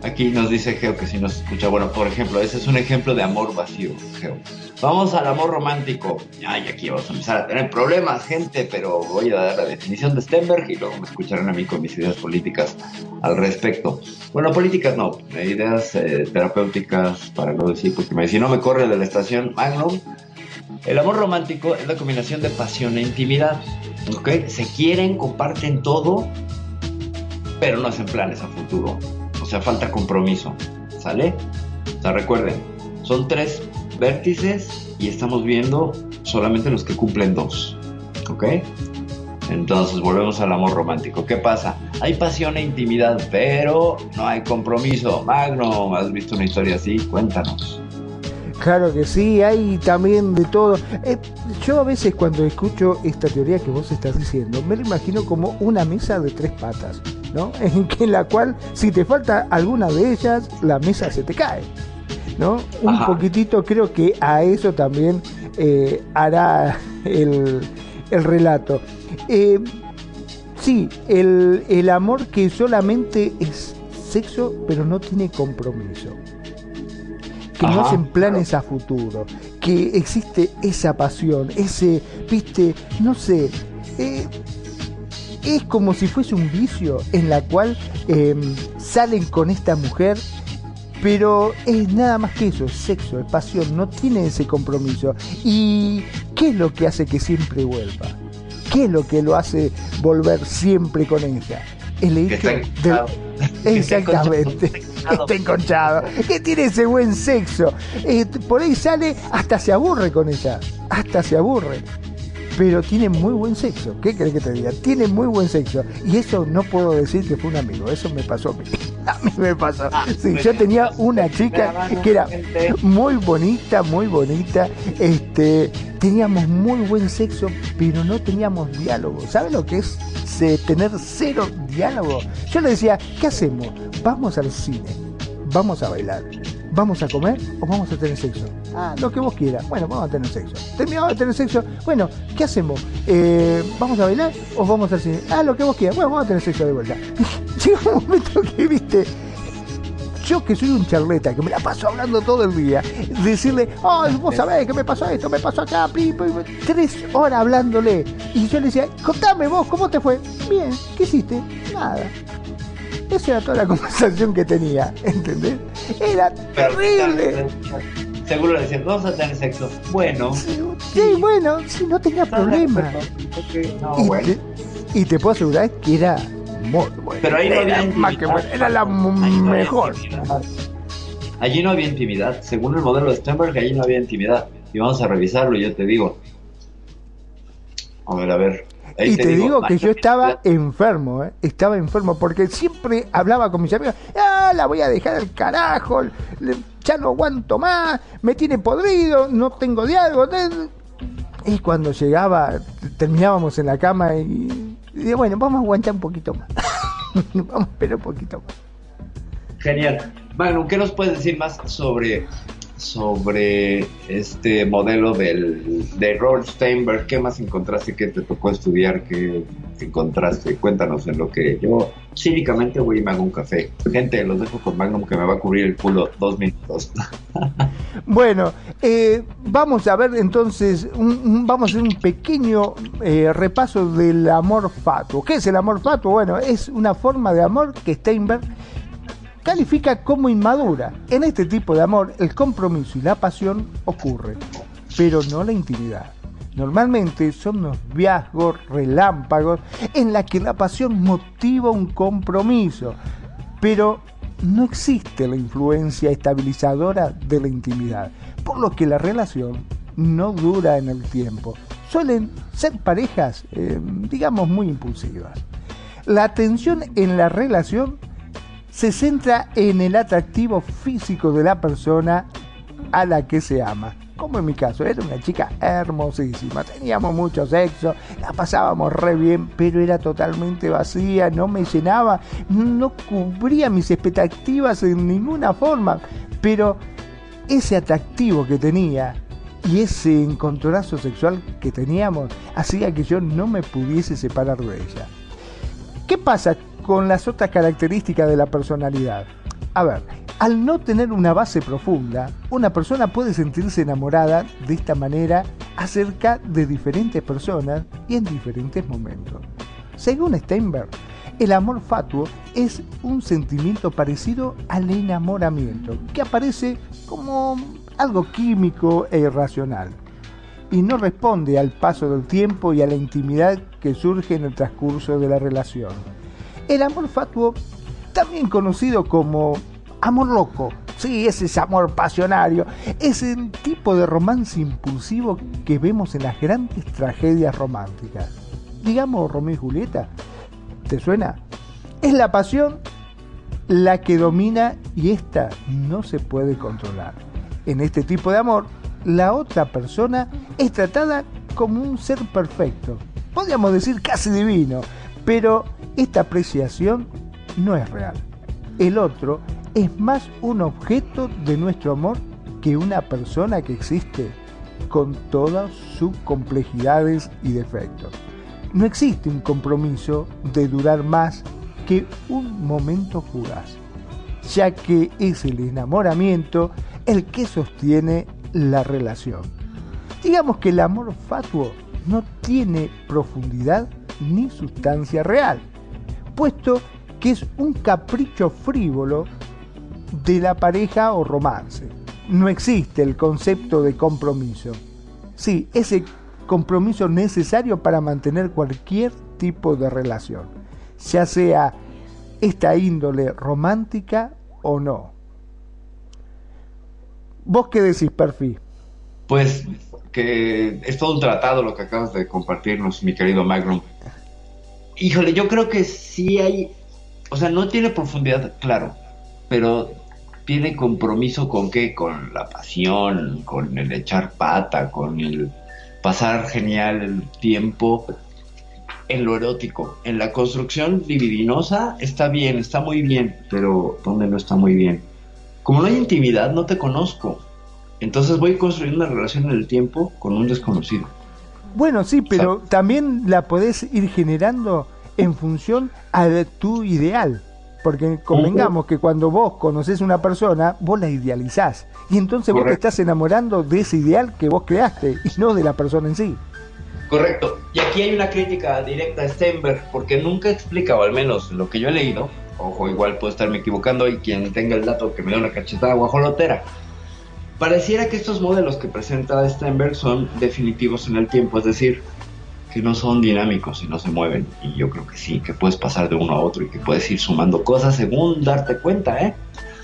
Aquí nos dice Geo que si nos escucha. Bueno, por ejemplo, ese es un ejemplo de amor vacío, Geo. Vamos al amor romántico. Ay, aquí vamos a empezar a tener problemas, gente, pero voy a dar la definición de Stenberg y luego me escucharán a mí con mis ideas políticas al respecto. Bueno, políticas no, ideas eh, terapéuticas para no decir, porque si no me corre de la estación Magnum. El amor romántico es la combinación de pasión e intimidad. ¿Ok? Se quieren, comparten todo, pero no hacen planes a futuro. O sea, falta compromiso. ¿Sale? O sea, recuerden, son tres vértices y estamos viendo solamente los que cumplen dos. ¿Ok? Entonces volvemos al amor romántico. ¿Qué pasa? Hay pasión e intimidad, pero no hay compromiso. Magno, ¿has visto una historia así? Cuéntanos. Claro que sí, hay también de todo. Eh, yo a veces cuando escucho esta teoría que vos estás diciendo, me lo imagino como una mesa de tres patas, ¿no? En, que, en la cual si te falta alguna de ellas, la mesa se te cae, ¿no? Un Ajá. poquitito creo que a eso también eh, hará el, el relato. Eh, sí, el, el amor que solamente es sexo, pero no tiene compromiso que no hacen planes a futuro, que existe esa pasión, ese, viste, no sé, eh, es como si fuese un vicio en la cual eh, salen con esta mujer, pero es nada más que eso, es sexo, es pasión, no tiene ese compromiso. ¿Y qué es lo que hace que siempre vuelva? ¿Qué es lo que lo hace volver siempre con ella? El hecho está Exactamente. Está enconchado. Que tiene ese buen sexo. Eh, por ahí sale, hasta se aburre con ella. Hasta se aburre. Pero tiene muy buen sexo. ¿Qué crees que te diga? Tiene muy buen sexo. Y eso no puedo decir que fue un amigo. Eso me pasó a mí. A mí me pasó. Ah, Sí, yo tenía una chica que era muy bonita, muy bonita. Este, teníamos muy buen sexo, pero no teníamos diálogo. ¿Sabes lo que es tener cero diálogo? Yo le decía, ¿qué hacemos? Vamos al cine, vamos a bailar, vamos a comer o vamos a tener sexo. Ah, lo que vos quieras. Bueno, vamos a tener sexo. Terminamos de tener sexo. Bueno, ¿qué hacemos? Eh, ¿Vamos a bailar o vamos al cine? Ah, lo que vos quieras. Bueno, vamos a tener sexo de vuelta. Llega un momento que, viste, yo que soy un charleta, que me la paso hablando todo el día, decirle, ay, vos sabés que me pasó esto, me pasó acá, pi, pi, pi", tres horas hablándole. Y yo le decía, contame vos, ¿cómo te fue? Bien, ¿qué hiciste? Nada. Esa era toda la conversación que tenía, ¿entendés? Era terrible. Seguro le decían, vamos a tener sexo. Bueno. Sí, bueno, sí, no tenía problema. No, Y bueno. te, y te puedo asegurar que era muy bueno. Pero ahí no era había más que bueno, era la no mejor. Allí no había intimidad. Según el modelo de Stenberg, allí no había intimidad. Y vamos a revisarlo, yo te digo. A ver, a ver. Ahí Y te, digo, que yo estaba enfermo, ¿eh? estaba enfermo, porque siempre hablaba con mis amigos, ah, la voy a dejar al carajo, ya no aguanto más, me tiene podrido, no tengo diálogo. Y cuando llegaba, terminábamos en la cama y, y digo, bueno, vamos a aguantar un poquito más. vamos a esperar un poquito más. Genial. Magnum, ¿qué nos puedes decir más sobre, sobre este modelo del, de Robert Steinberg? ¿Qué más encontraste que te tocó estudiar? ¿Qué encontraste? Cuéntanos en lo que yo cínicamente voy y me hago un café. Gente, los dejo con Magnum que me va a cubrir el culo dos minutos. Bueno, eh, vamos a ver entonces, un- vamos a hacer un pequeño eh, repaso del amor fatuo. ¿Qué es el amor fatuo? Bueno, es una forma de amor que Steinberg califica como inmadura. En este tipo de amor, el compromiso y la pasión ocurre, pero no la intimidad. Normalmente son noviazgos relámpagos en la que la pasión motiva un compromiso, pero no existe la influencia estabilizadora de la intimidad, por lo que la relación no dura en el tiempo. Suelen ser parejas, eh, digamos, muy impulsivas. La atención en la relación se centra en el atractivo físico de la persona a la que se ama. como en mi caso, era una chica hermosísima, teníamos mucho sexo, la pasábamos re bien, pero era totalmente vacía, no me llenaba, no cubría mis expectativas en ninguna forma, pero ese atractivo que tenía y ese encontronazo sexual que teníamos hacía que yo no me pudiese separar de ella. ¿Qué pasa con las otras características de la personalidad? A ver, al no tener una base profunda, una persona puede sentirse enamorada de esta manera acerca de diferentes personas y en diferentes momentos. Según Steinberg, el amor fatuo es un sentimiento parecido al enamoramiento, que aparece como algo químico e irracional, y no responde al paso del tiempo y a la intimidad que surge en el transcurso de la relación. El amor fatuo, también conocido como amor loco, sí, ese es amor pasionario, es el tipo de romance impulsivo que vemos en las grandes tragedias románticas. Digamos Romeo y Julieta, ¿te suena? Es la pasión la que domina y esta no se puede controlar. En este tipo de amor, la otra persona es tratada como un ser perfecto, podríamos decir casi divino, pero esta apreciación no es real. El otro es más un objeto de nuestro amor que una persona que existe con todas sus complejidades y defectos. No existe un compromiso de durar más que un momento fugaz, ya que es el enamoramiento el que sostiene la relación. Digamos que el amor fatuo no tiene profundidad ni sustancia real, puesto que es un capricho frívolo de la pareja o romance. No existe el concepto de compromiso. Sí, ese compromiso necesario para mantener cualquier tipo de relación, ya sea esta índole romántica o no. ¿Vos qué decís, Perfi? Pues que es todo un tratado lo que acabas de compartirnos, mi querido Magnum. Híjole, yo creo que sí hay, o sea, no tiene profundidad, claro, pero tiene compromiso con qué, con la pasión, con el echar pata, con el pasar genial el tiempo en lo erótico. En la construcción libidinosa está bien, está muy bien, pero ¿dónde no está muy bien? Como no hay intimidad, no te conozco. Entonces voy construyendo una relación en el tiempo con un desconocido. Bueno, sí, pero también la podés ir generando en función a tu ideal. Porque convengamos que cuando vos conoces una persona, vos la idealizás. Y entonces vos te estás enamorando de ese ideal que vos creaste y no de la persona en sí. Correcto. Y aquí hay una crítica directa a Stenberg, porque nunca explica, o al menos lo que yo he leído, ojo, igual puedo estarme equivocando y quien tenga el dato que me dé una cachetada guajolotera. Pareciera que estos modelos que presenta Stenberg son definitivos en el tiempo, es decir, que no son dinámicos y no se mueven. Y yo creo que sí, que puedes pasar de uno a otro y que puedes ir sumando cosas según darte cuenta, ¿eh?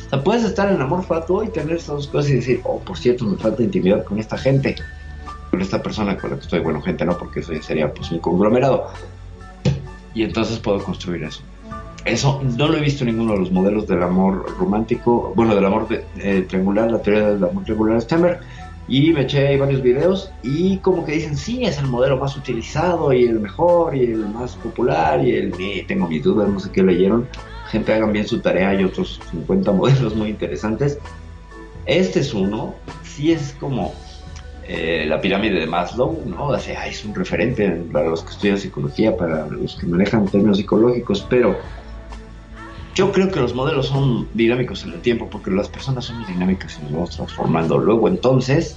O sea, puedes estar en amor fatuo y tener estas dos cosas y decir, oh, por cierto, me falta intimidad con esta gente con esta persona con la que estoy, bueno, gente no, porque eso sería pues un conglomerado. Y entonces puedo construir eso. Eso no lo he visto en ninguno de los modelos del amor romántico, bueno, del amor eh, triangular, la teoría del amor triangular de Stemmer. Y me eché ahí varios videos y como que dicen, sí, es el modelo más utilizado y el mejor y el más popular y el... tengo mis dudas, no sé qué leyeron. Gente, hagan bien su tarea, hay otros 50 modelos muy interesantes. Este es uno, sí es como eh, la pirámide de Maslow, ¿no? O sea, es un referente para los que estudian psicología, para los que manejan términos psicológicos, pero yo creo que los modelos son dinámicos en el tiempo, porque las personas son dinámicas y nos vamos transformando. Luego, entonces,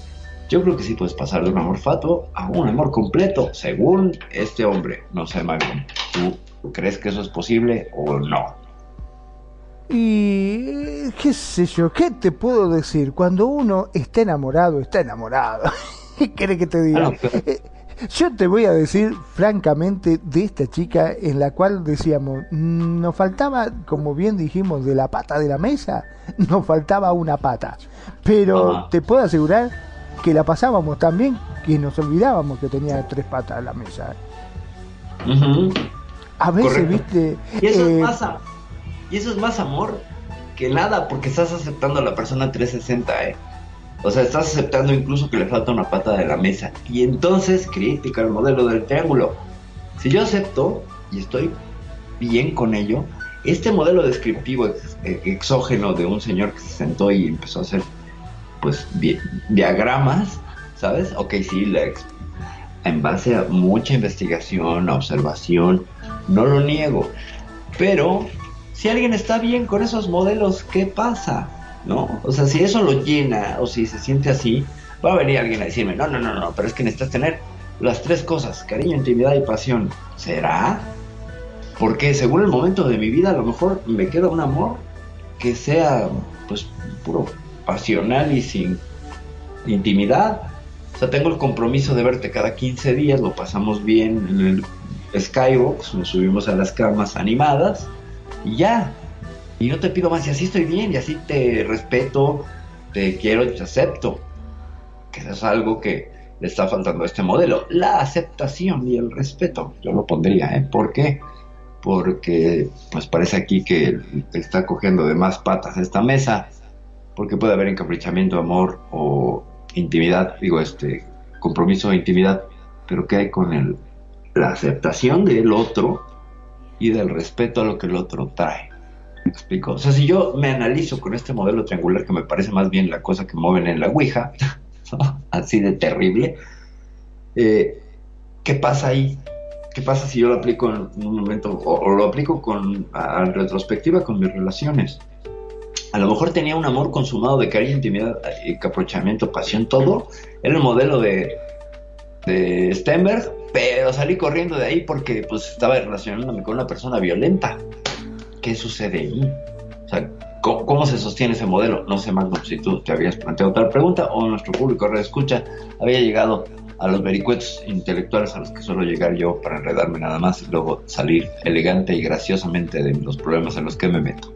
yo creo que sí puedes pasar de un amor fatuo a un amor completo, según este hombre. No sé, Magnum, ¿tú crees que eso es posible o no? Y qué sé yo, ¿qué te puedo decir? Cuando uno está enamorado, está enamorado. ¿Qué quiere que te diga? Eh, yo te voy a decir francamente de esta chica en la cual decíamos, nos faltaba, como bien dijimos, de la pata de la mesa, nos faltaba una pata. Pero te puedo asegurar que la pasábamos tan bien que nos olvidábamos que tenía tres patas en la mesa. A veces, viste... Y eso eh, pasa y eso es más amor que nada, porque estás aceptando a la persona 360, ¿eh? O sea, estás aceptando incluso que le falta una pata de la mesa. Y entonces critica el modelo del triángulo. Si yo acepto y estoy bien con ello, este modelo descriptivo eh, exógeno de un señor que se sentó y empezó a hacer pues diagramas, ¿sabes? Ok, sí, en base a mucha investigación, observación, no lo niego. Pero si alguien está bien con esos modelos, ¿qué pasa? ¿No? O sea, si eso lo llena o si se siente así, va a venir alguien a decirme, no, no, no, no, pero es que necesitas tener las tres cosas, cariño, intimidad y pasión. ¿Será? Porque según el momento de mi vida, a lo mejor me queda un amor que sea, pues, puro pasional y sin intimidad. O sea, tengo el compromiso de verte cada 15 días, lo pasamos bien en el Skybox, nos subimos a las camas animadas y ya. Y no te pido más, y así estoy bien, y así te respeto, te quiero y te acepto. Que eso es algo que le está faltando a este modelo. La aceptación y el respeto, yo lo pondría, ¿eh? ¿Por qué? Porque pues parece aquí que está cogiendo de más patas esta mesa, porque puede haber encaprichamiento, amor o intimidad, digo, este, compromiso e intimidad, pero ¿qué hay con el, la aceptación del otro y del respeto a lo que el otro trae? ¿Me explico? O sea, si yo me analizo con este modelo triangular que me parece más bien la cosa que mueven en la Ouija, así de terrible, eh, ¿qué pasa ahí? ¿Qué pasa si yo lo aplico en un momento o, lo aplico con a, retrospectiva con mis relaciones? a lo mejor tenía un amor consumado de cariño, intimidad, y caprochamiento, pasión, todo. Era el modelo de, de Stenberg, pero salí corriendo de ahí porque pues estaba relacionándome con una persona violenta. ¿Qué sucede ahí? O sea, ¿cómo, se sostiene ese modelo? No sé, Magnum, si tú te habías planteado otra pregunta o nuestro público escucha había llegado a los vericuetos intelectuales a los que suelo llegar yo para enredarme nada más y luego salir elegante y graciosamente de los problemas en los que me meto.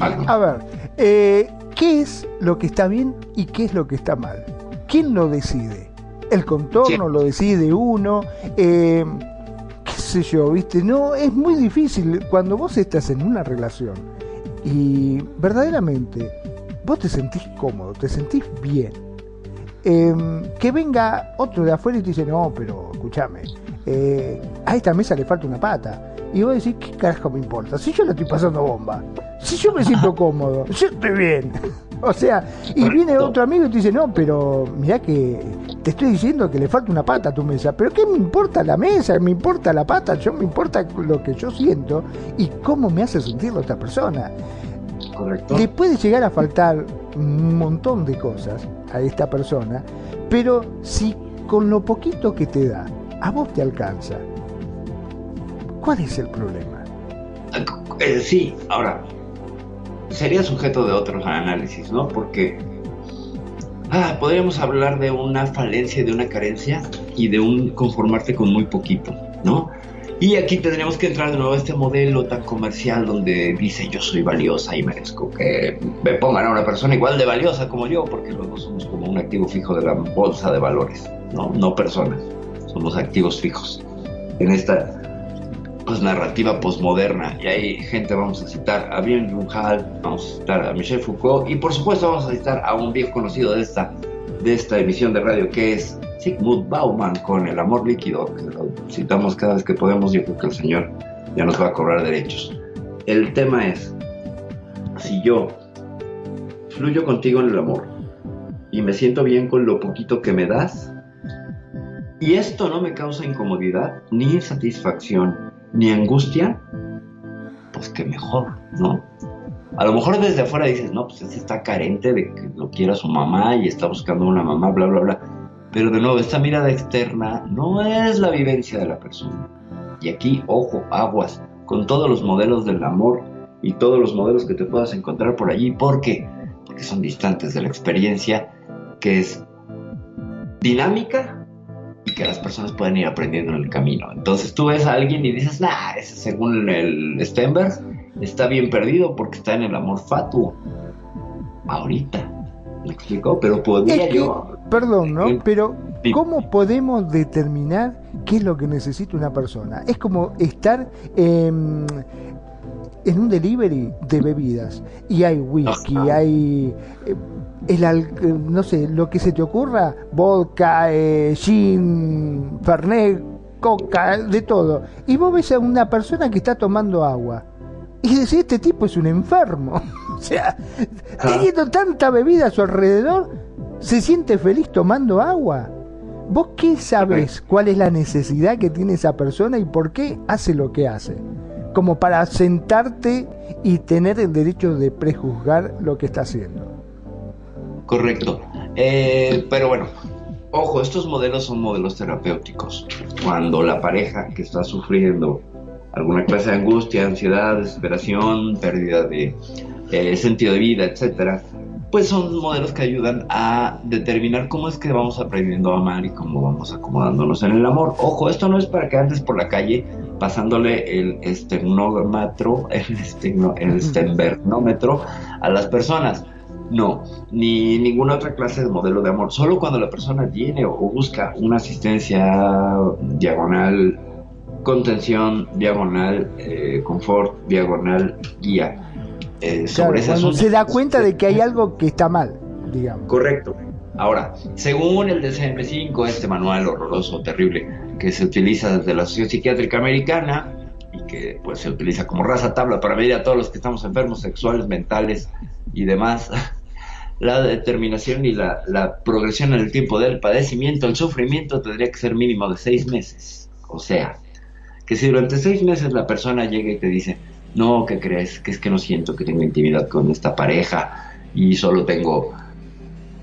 A ver, eh, ¿qué es lo que está bien y qué es lo que está mal? ¿Quién lo decide? ¿El contorno lo decide uno? Eh, ¿Qué sé yo? ¿Viste? No, es muy difícil cuando vos estás en una relación y verdaderamente vos te sentís cómodo, te sentís bien. Em, que venga otro de afuera y te dice, no, pero escúchame, eh, a esta mesa le falta una pata. Y vos decís, ¿qué carajo me importa? Si yo la estoy pasando bomba, si yo me siento cómodo, yo estoy bien. O sea, y viene otro amigo y te dice, no, pero mira que te estoy diciendo que le falta una pata a tu mesa. Pero ¿qué me importa la mesa? ¿Me importa la pata? Yo me importa lo que yo siento y cómo me hace sentir otra persona. Correcto. Le puede llegar a faltar un montón de cosas a esta persona, pero si con lo poquito que te da, a vos te alcanza, ¿cuál es el problema? Eh, sí, ahora, sería sujeto de otros análisis, ¿no? Porque ah, podríamos hablar de una falencia, de una carencia y de un conformarte con muy poquito, ¿no? Y aquí tendríamos que entrar de nuevo a este modelo tan comercial donde dice yo soy valiosa y merezco que me pongan a una persona igual de valiosa como yo, porque luego somos como un activo fijo de la bolsa de valores, ¿no? No personas, somos activos fijos. En esta pues, narrativa posmoderna. Y hay gente, vamos a citar a Bien Hall, vamos a citar a Michel Foucault y por supuesto vamos a citar a un viejo conocido de esta, de esta emisión de radio que es Sigmund Bauman con El amor líquido, que lo citamos cada vez que podemos. Yo creo que el Señor ya nos va a cobrar derechos. El tema es, si yo fluyo contigo en el amor y me siento bien con lo poquito que me das, y esto no me causa incomodidad ni insatisfacción, ni angustia, pues que mejor, ¿no? A lo mejor desde afuera dices, no, pues ese está carente de que lo quiera su mamá y está buscando una mamá, bla, bla, bla. Pero de nuevo, esta mirada externa no es la vivencia de la persona. Y aquí, ojo, aguas, con todos los modelos del amor y todos los modelos que te puedas encontrar por allí. ¿Por qué? Porque son distantes de la experiencia que es dinámica y que las personas pueden ir aprendiendo en el camino. Entonces tú ves a alguien y dices, nah, ese según el Stenberg está bien perdido porque está en el amor fatuo. Ahorita. ¿Me explico? Pero podría yo. Perdón, ¿no? Pero, ¿cómo podemos determinar qué es lo que necesita una persona? Es como estar. En un delivery de bebidas y hay whisky, hay eh, el eh, no sé, lo que se te ocurra, vodka, eh, gin, fernet, coca, de todo. Y vos ves a una persona que está tomando agua y decís, este tipo es un enfermo. o sea, teniendo tanta bebida a su alrededor, se siente feliz tomando agua. ¿Vos qué sabés cuál es la necesidad que tiene esa persona y por qué hace lo que hace? Como para sentarte y tener el derecho de prejuzgar lo que está haciendo. Correcto. Eh, pero bueno, ojo, estos modelos son modelos terapéuticos. Cuando la pareja que está sufriendo alguna clase de angustia, ansiedad, desesperación, pérdida de eh, sentido de vida, etcétera, pues son modelos que ayudan a determinar cómo es que vamos aprendiendo a amar y cómo vamos acomodándonos en el amor. Ojo, esto no es para que andes por la calle pasándole el esternómetro, el, esterno- el esternómetro a las personas. No, ni ninguna otra clase de modelo de amor. Solo cuando la persona tiene o busca una asistencia diagonal, contención, diagonal, eh, confort, diagonal, guía. eh, sobre se da cuenta de que hay algo que está mal, digamos. Correcto. Ahora, según el DCM5, este manual horroroso, terrible, que se utiliza desde la Sociedad Psiquiátrica Americana y que pues se utiliza como raza tabla para medir a todos los que estamos enfermos sexuales, mentales y demás, la determinación y la, la progresión en el tiempo del padecimiento, el sufrimiento tendría que ser mínimo de seis meses. O sea, que si durante seis meses la persona llega y te dice, no, ¿qué crees? Que es que no siento que tengo intimidad con esta pareja y solo tengo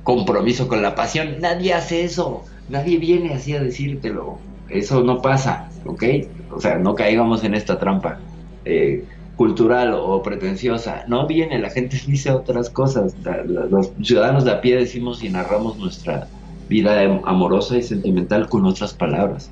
compromiso con la pasión. Nadie hace eso. Nadie viene así a decírtelo. Eso no pasa, ¿ok? O sea, no caigamos en esta trampa eh, cultural o pretenciosa. No viene, la gente dice otras cosas. Los ciudadanos de a pie decimos y narramos nuestra vida amorosa y sentimental con otras palabras.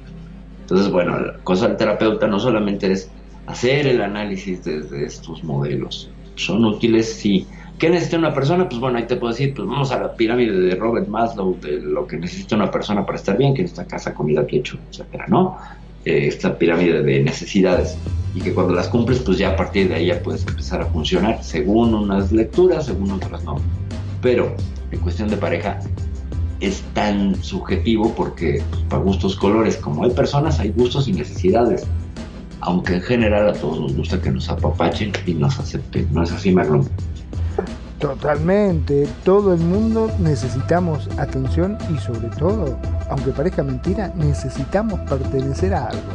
Entonces, bueno, la cosa del terapeuta no solamente es hacer el análisis desde estos modelos. Son útiles si... ¿Qué necesita una persona? Pues bueno, ahí te puedo decir, pues vamos a la pirámide de Robert Maslow, de lo que necesita una persona para estar bien, que necesita casa, comida, techo, etcétera, ¿no? Eh, esta pirámide de necesidades. Y que cuando las cumples, pues ya a partir de ahí ya puedes empezar a funcionar, según unas lecturas, según otras no. Pero en cuestión de pareja, es tan subjetivo porque pues, para gustos colores, como hay personas, hay gustos y necesidades. Aunque en general a todos nos gusta que nos apapachen y nos acepten. ¿No es así, Marlon? Totalmente, todo el mundo necesitamos atención y sobre todo, aunque parezca mentira, necesitamos pertenecer a algo.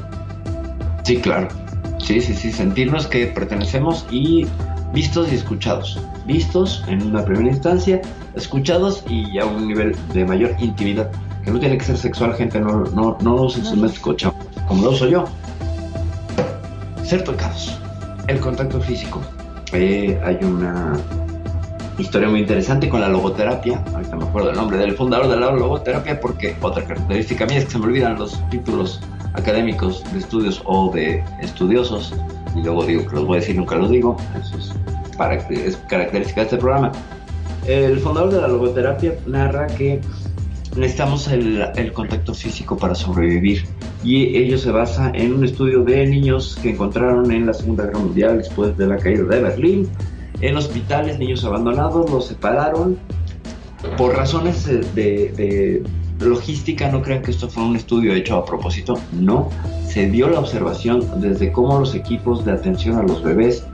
Sí, claro. Sí, sí, sí, sentirnos que pertenecemos y vistos y escuchados. Vistos en una primera instancia, escuchados y a un nivel de mayor intimidad. Que no tiene que ser sexual, gente, no, no, no lo usen sus mentes cocha, como lo uso yo. Ser tocados. El contacto físico. Eh, hay una historia muy interesante con la logoterapia. Ahorita me acuerdo el nombre del fundador de la logoterapia porque otra característica mía es que se me olvidan los títulos académicos de estudios o de estudiosos y luego digo que los voy a decir, nunca los digo. Eso es, para, es característica de este programa. El fundador de la logoterapia narra que necesitamos el, el contacto físico para sobrevivir y ello se basa en un estudio de niños que encontraron en la Segunda Guerra Mundial después de la caída de Berlín en hospitales, niños abandonados, los separaron por razones de, de, logística, no crean que esto fue un estudio hecho a propósito, no, se dio la observación desde cómo los equipos de atención a los bebés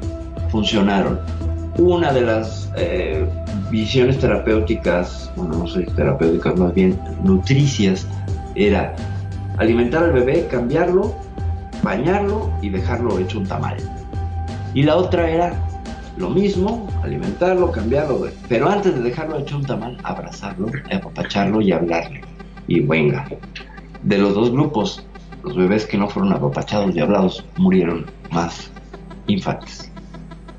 funcionaron. Una de las eh, visiones terapéuticas, bueno, no sé, terapéuticas, más bien nutricias, era alimentar al bebé, cambiarlo, bañarlo y dejarlo hecho un tamal. Y la otra era lo mismo, alimentarlo, cambiarlo, pero antes de dejarlo hecho un tamal, abrazarlo, apapacharlo y hablarle. Y venga, de los dos grupos, los bebés que no fueron apapachados y hablados murieron más infantes.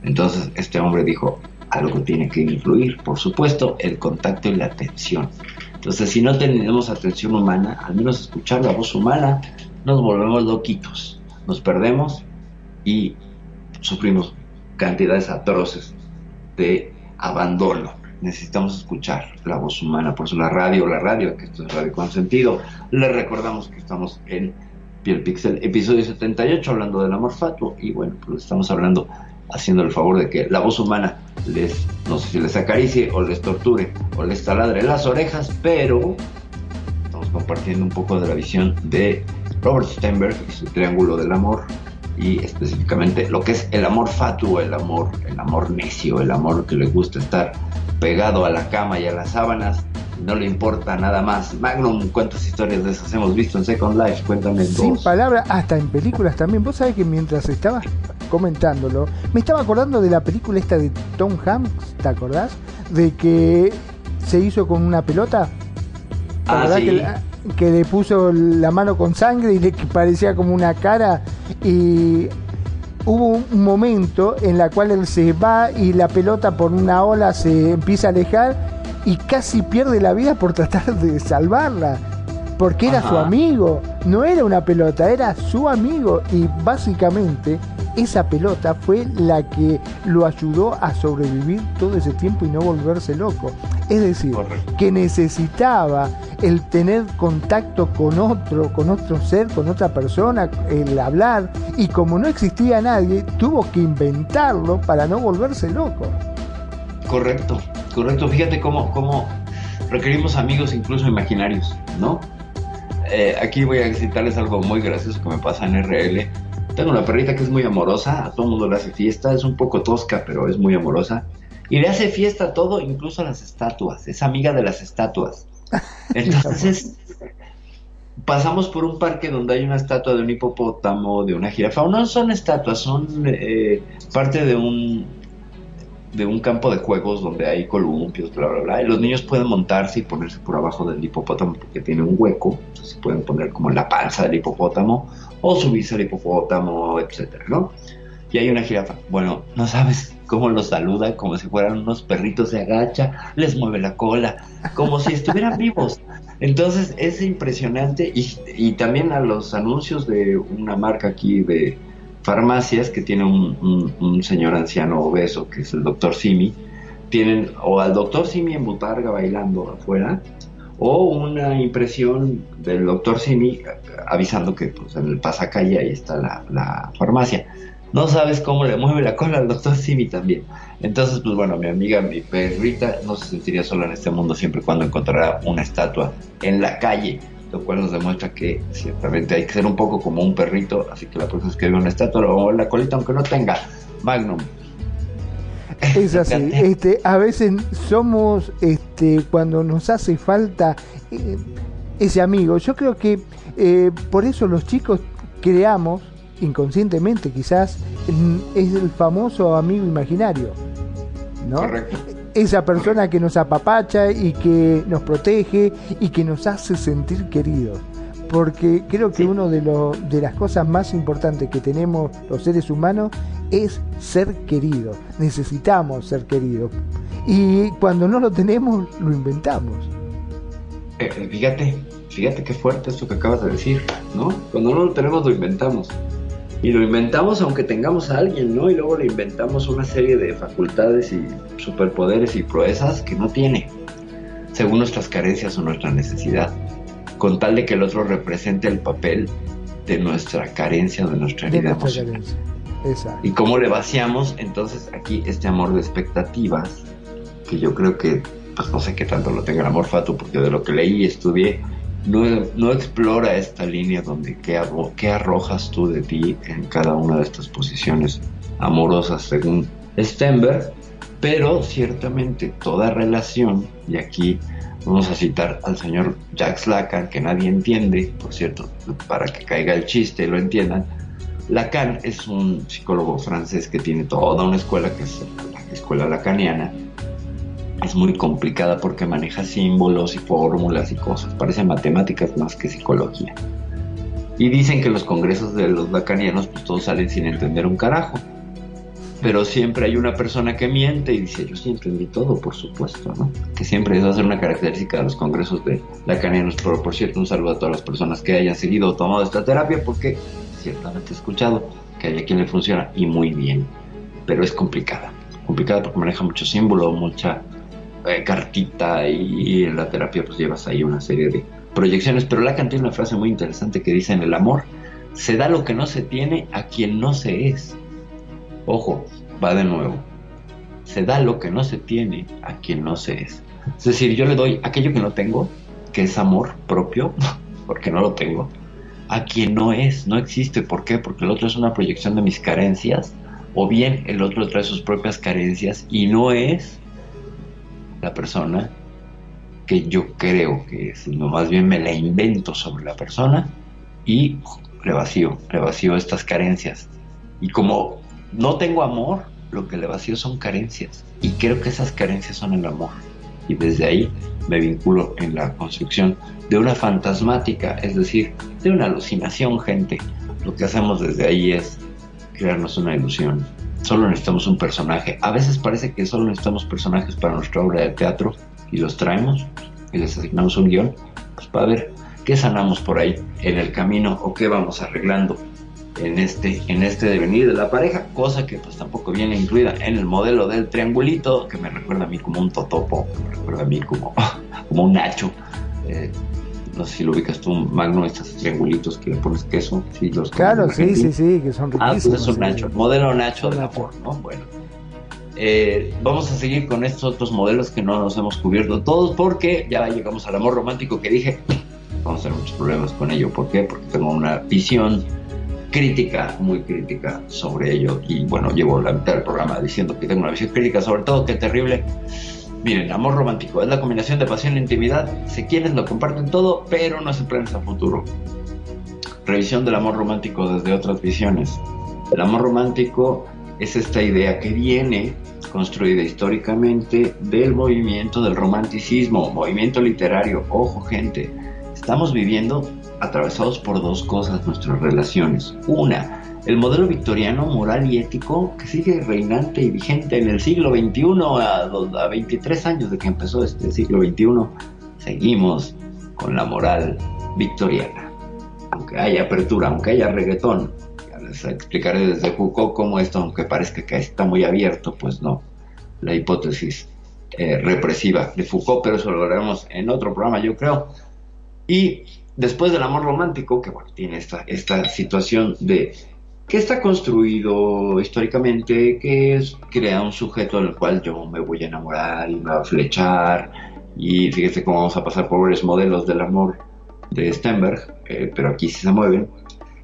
Entonces este hombre dijo, algo tiene que influir, por supuesto, el contacto y la atención. Entonces si no tenemos atención humana, al menos escuchar la voz humana, nos volvemos loquitos, nos perdemos y sufrimos cantidades atroces de abandono. Necesitamos escuchar la voz humana, por eso la radio, la radio, que esto es radio con sentido. Les recordamos que estamos en Piel Pixel, episodio 78, hablando del amor fatuo. Y bueno, pues estamos hablando haciendo el favor de que la voz humana les, no sé si les acaricie o les torture o les taladre las orejas, pero estamos compartiendo un poco de la visión de Robert Steinberg y su triángulo del amor y específicamente lo que es el amor fatuo, el amor, el amor necio, el amor que le gusta estar pegado a la cama y a las sábanas, no le importa nada más. Magnum, ¿cuántas historias de esas hemos visto en Second Life? Cuéntame Sin palabras, hasta en películas también. Vos sabés que mientras estabas comentándolo, me estaba acordando de la película esta de Tom Hanks, ¿te acordás? De que se hizo con una pelota. Ah, sí. que, le puso la mano con sangre y le parecía como una cara y hubo un momento en la cual él se va y la pelota por una ola se empieza a alejar y casi pierde la vida por tratar de salvarla. Porque era su amigo, no era una pelota, era su amigo y básicamente esa pelota fue la que lo ayudó a sobrevivir todo ese tiempo y no volverse loco. Es decir, que necesitaba el tener contacto con otro, con otro ser, con otra persona, el hablar, y como no existía nadie, tuvo que inventarlo para no volverse loco. Correcto, correcto. Fíjate cómo, cómo requerimos amigos incluso imaginarios, ¿no? Eh, aquí voy a citarles algo muy gracioso que me pasa en RL tengo una perrita que es muy amorosa, a todo el mundo le hace fiesta, es un poco tosca, pero es muy amorosa. Y le hace fiesta a todo, incluso a las estatuas. Es amiga de las estatuas. Entonces, pasamos por un parque donde hay una estatua de un hipopótamo, de una jirafa. No son estatuas, son eh, parte de un de un campo de juegos donde hay columpios, bla, bla, bla. Y los niños pueden montarse y ponerse por abajo del hipopótamo porque tiene un hueco. Entonces pueden poner como en la panza del hipopótamo o subirse al hipopótamo, etcétera, ¿no? Y hay una jirafa. Bueno, no sabes cómo los saluda, como si fueran unos perritos, se agacha, les mueve la cola, como si estuvieran vivos. Entonces es impresionante y, y, también a los anuncios de una marca aquí de farmacias que tiene un, un, señor anciano obeso que es el doctor Simi, tienen o al doctor Simi en Butarga bailando afuera o una impresión del doctor Simi avisando que pues, en el pasacalle ahí está la, farmacia. No sabes cómo le mueve la cola al doctor Simi también. Entonces, pues bueno, mi amiga, mi perrita, no se sentiría sola en este mundo siempre cuando encontrará una estatua en la calle, lo cual nos demuestra que ciertamente hay que ser un poco como un perrito, así que la próxima vez que vea una estatua o la colita, aunque no tenga Magnum, es así. este, a veces somos, este, cuando nos hace falta eh, ese amigo. Yo creo que eh, por eso los chicos creamos, inconscientemente quizás, es el famoso amigo imaginario. ¿no? Esa persona que nos apapacha y que nos protege y que nos hace sentir queridos porque creo que una de, de las cosas más importantes que tenemos los seres humanos es ser querido. Necesitamos ser queridos. Y cuando no lo tenemos, lo inventamos. Eh, eh, fíjate, fíjate qué fuerte esto que acabas de decir, ¿no? Cuando no lo tenemos, lo inventamos. Y lo inventamos aunque tengamos a alguien, ¿no? Y luego le inventamos una serie de facultades y superpoderes y proezas que no tiene, según nuestras carencias o nuestra necesidad con tal de que el otro represente el papel de nuestra carencia, de nuestra herida emocional. Y cómo le vaciamos entonces aquí este amor de expectativas, que yo creo que, pues no sé qué tanto lo tenga el amor fato, porque de lo que leí y estudié, no, no explora esta línea donde qué, qué arrojas tú de ti en cada una de estas posiciones amorosas según Stenberg, pero ciertamente toda relación, y aquí Vamos a citar al señor Jacques Lacan, que nadie entiende, por cierto, para que caiga el chiste y lo entiendan. Lacan es un psicólogo francés que tiene toda una escuela que es la escuela lacaniana. Es muy complicada porque maneja símbolos y fórmulas y cosas. Parece matemáticas más que psicología. Y dicen que los congresos de los lacanianos pues todos salen sin entender un carajo pero siempre hay una persona que miente y dice, yo sí entendí todo, por supuesto, ¿no? Que siempre es ser una característica de los congresos de lacanianos, pero por cierto, un saludo a todas las personas que hayan seguido o tomado esta terapia, porque ciertamente he escuchado que hay a quien le funciona y muy bien, pero es complicada, complicada porque maneja mucho símbolo, mucha eh, cartita y, en la terapia pues llevas ahí una serie de proyecciones, pero Lacan tiene una frase muy interesante que dice en el amor, se da lo que no se tiene a quien no se es. Ojo, va de nuevo. Se da lo que no se tiene a quien no se es. Es decir, yo le doy aquello que no tengo, que es amor propio, porque no lo tengo, a quien no es, no existe. ¿Por qué? Porque el otro es una proyección de mis carencias, o bien el otro trae sus propias carencias y no es la persona que yo creo que es, sino más bien me la invento sobre la persona y le vacío, le vacío estas carencias. Y como no tengo amor, lo que le vacío son carencias. Y creo que esas carencias son el amor. Y desde ahí me vinculo en la construcción de una fantasmática, es decir, de una alucinación, gente. Lo que hacemos desde ahí es crearnos una ilusión. Solo necesitamos un personaje. A veces parece que solo necesitamos personajes para nuestra obra de teatro y los traemos y les asignamos un guion, pues para ver qué sanamos por ahí en el camino o qué vamos arreglando en este, en este devenir de la pareja, cosa que pues tampoco viene incluida en el modelo del triangulito, que me recuerda a mí como un totopo, me recuerda a mí como, como un nacho. Eh, no sé si lo ubicas tú, Magno, estos triangulitos que le pones queso. Sí, los claro, sí, sí, sí, que son riquísimos. Ah, pues es un nacho, modelo nacho de la forma, ¿no? Bueno. Eh, vamos a seguir con estos otros modelos que no nos hemos cubierto todos porque ya llegamos al amor romántico que dije, vamos a tener muchos problemas con ello. ¿Por qué? Porque tengo una visión crítica, muy crítica sobre ello. Y bueno, llevo la mitad del programa diciendo que tengo una visión crítica sobre todo, qué terrible. Miren, amor romántico es la combinación de pasión e intimidad. Se quieren, lo comparten todo, pero no se piensa a futuro. Revisión del amor romántico desde otras visiones. El amor romántico es esta idea que viene construida históricamente del movimiento del romanticismo, movimiento literario. Ojo gente, estamos viviendo atravesados por dos cosas nuestras relaciones. Una, el modelo victoriano moral y ético que sigue reinante y vigente en el siglo XXI, a, a 23 años de que empezó este siglo XXI, seguimos con la moral victoriana. Aunque haya apertura, aunque haya reggaetón, les explicaré desde Foucault cómo esto, aunque parezca que está muy abierto, pues no. La hipótesis eh, represiva de Foucault, pero eso lo veremos en otro programa, yo creo. Y después del amor romántico, que bueno, tiene esta, esta situación de que está construido históricamente, que crea un sujeto del cual yo me voy a enamorar y me va a flechar. Y fíjese cómo vamos a pasar por varios modelos del amor de Stenberg, eh, pero aquí sí se mueven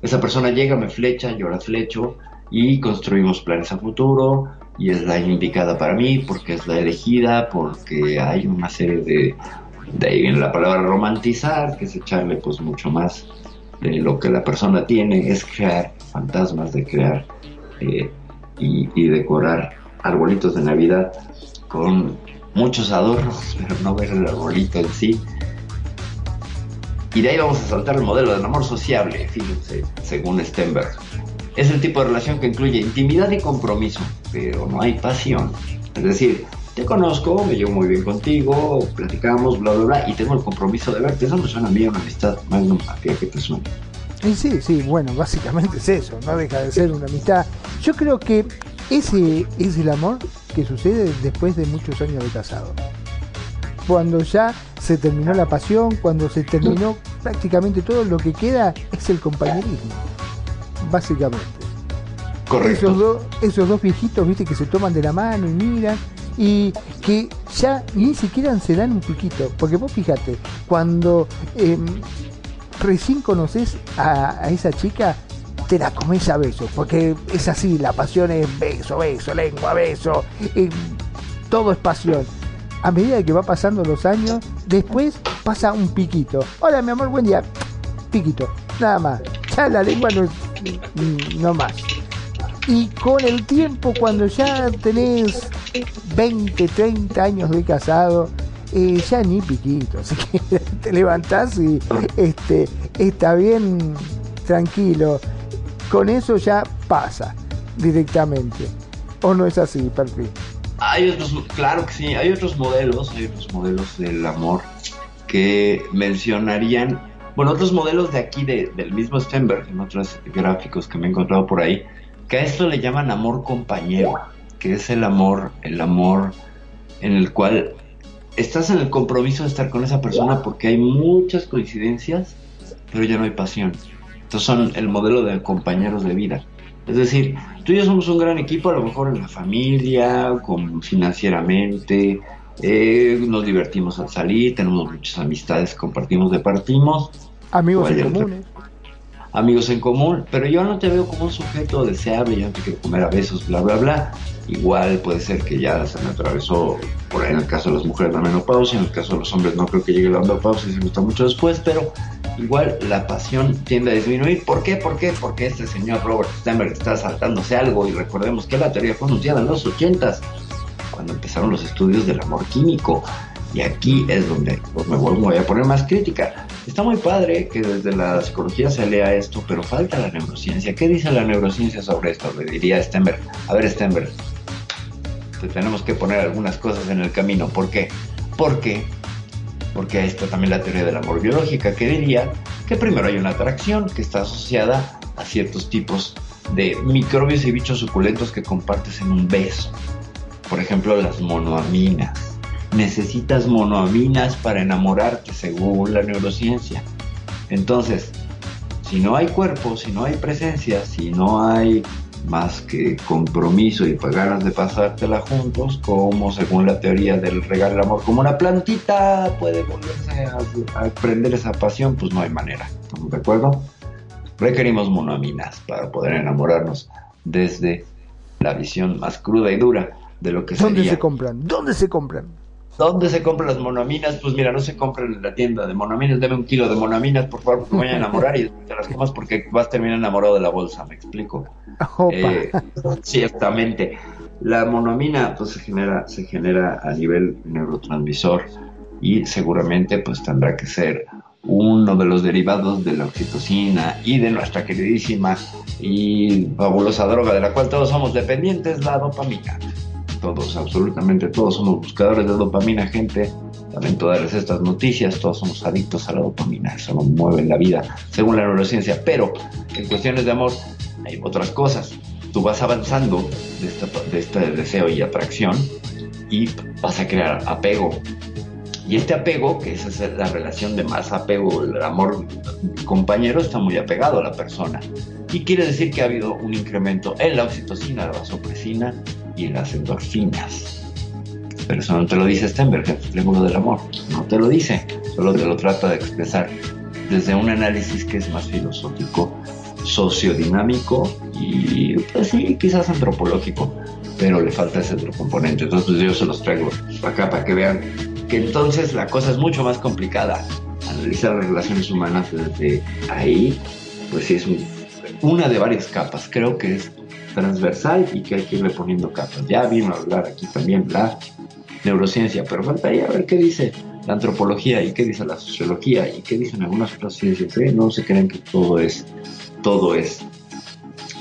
esa persona llega, me flecha, yo la flecho y construimos planes a futuro y es la indicada para mí porque es la elegida, porque hay una serie de, de ahí viene la palabra romantizar, que es echarle pues mucho más de lo que la persona tiene, es crear fantasmas, de crear eh, y, y decorar arbolitos de Navidad con muchos adornos, pero no ver el arbolito en sí. Y de ahí vamos a saltar el modelo del amor sociable, fíjense, según Stenberg. Es el tipo de relación que incluye intimidad y compromiso, pero no hay pasión. Es decir, te conozco, me llevo muy bien contigo, platicamos, bla, bla, bla, y tengo el compromiso de verte. Eso me suena a mí una amistad, Magnum, a ti que te suena. Y sí, sí, bueno, básicamente es eso, no deja de ser una amistad. Yo creo que ese es el amor que sucede después de muchos años de casado cuando ya se terminó la pasión, cuando se terminó prácticamente todo, lo que queda es el compañerismo, básicamente. Correcto. Esos, dos esos dos viejitos, viste, que se toman de la mano y miran y que ya ni siquiera se dan un piquito, porque vos fíjate, cuando em, recién conoces a, esa chica, te la comes a besos, porque es así, la pasión es beso, beso, lengua, beso, todo es pasión a medida que va pasando los años, después pasa un piquito. Hola, mi amor, buen día. Piquito, nada más. Ya la lengua no, no más. Y con el tiempo, cuando ya tenés 20, 30 años de casado, ya ni piquito. Así que te levantás y este, está bien tranquilo. Con eso ya pasa directamente. ¿O no es así, perfil? Hay otros, claro que sí, hay otros modelos, hay otros modelos del amor que mencionarían, bueno, otros modelos de aquí, del mismo Stenberg, en otros gráficos que me he encontrado por ahí, que a esto le llaman amor compañero, que es el amor, el amor en el cual estás en el compromiso de estar con esa persona porque hay muchas coincidencias, pero ya no hay pasión. Entonces son el modelo de compañeros de vida. Es decir, tú y yo somos un gran equipo, a lo mejor en la familia, con, financieramente, eh, nos divertimos al salir, tenemos muchas amistades, compartimos, departimos. Amigos en. Amigos en común, pero yo no te veo como un sujeto deseable, yo no te quiero comer a besos, bla, bla, bla. Igual puede ser que ya se me atravesó, por ahí en el caso de las mujeres, la menopausia, en el caso de los hombres no creo que llegue la menopausia, se gusta mucho después, pero igual la pasión tiende a disminuir. ¿Por qué? ¿Por qué? Porque este señor Robert Stenberg está saltándose algo y recordemos que la teoría fue anunciada en los ochentas, cuando empezaron los estudios del amor químico. Y aquí es donde pues, me voy, a poner más crítica. Está muy padre que desde la psicología se lea esto, pero falta la neurociencia. ¿Qué dice la neurociencia sobre esto? Le diría Stenberg. A ver, Stenberg, te tenemos que poner algunas cosas en el camino. ¿Por qué? Porque, porque ahí está también la teoría del amor biológica, que diría que primero hay una atracción que está asociada a ciertos tipos de microbios y bichos suculentos que compartes en un beso. Por ejemplo, las monoaminas necesitas monoaminas para enamorarte según la neurociencia. Entonces, si no hay cuerpo, si no hay presencia, si no hay más que compromiso y ganas de pasártela juntos, como según la teoría del regalo del amor, como una plantita puede volverse a, a prender esa pasión, pues no hay manera. ¿Estamos de acuerdo? Requerimos monoaminas para poder enamorarnos desde la visión más cruda y dura de lo que ¿Dónde sería se compran? ¿Dónde se compran? ¿Dónde se compran las monoaminas? Pues mira, no se compran en la tienda de monoaminas. Deme un kilo de monoaminas, por favor, porque me voy a enamorar y te las comas porque vas a terminar enamorado de la bolsa, ¿me explico? Eh, ciertamente. La monoamina pues se genera, se genera a nivel neurotransmisor y seguramente pues tendrá que ser uno de los derivados de la oxitocina y de nuestra queridísima y fabulosa droga de la cual todos somos dependientes, la dopamina todos, absolutamente todos somos buscadores de dopamina, gente. Lamento darles estas noticias, todos somos adictos a la dopamina, eso nos mueve en la vida, según la neurociencia. Pero en cuestiones de amor hay otras cosas. Tú vas avanzando de, esta, de este deseo y atracción y vas a crear apego. Y este apego, que esa es la relación de más apego, el amor compañero, está muy apegado a la persona. Y quiere decir que ha habido un incremento en la oxitocina, la vasopresina y en las endorfinas. Pero eso no te lo dice Stenberg, el triángulo del amor. No te lo dice, solo te lo trata de expresar desde un análisis que es más filosófico, sociodinámico y, pues sí, quizás antropológico, pero le falta ese otro componente. Entonces yo se los traigo acá para que vean que entonces la cosa es mucho más complicada. Analizar las relaciones humanas desde ahí, pues sí es un, una de varias capas. Creo que es transversal y que hay que irle poniendo capas. Ya vino a hablar aquí también la neurociencia, pero faltaría ver qué dice la antropología y qué dice la sociología y qué dicen algunas otras ciencias. ¿eh? No se creen que todo es, todo es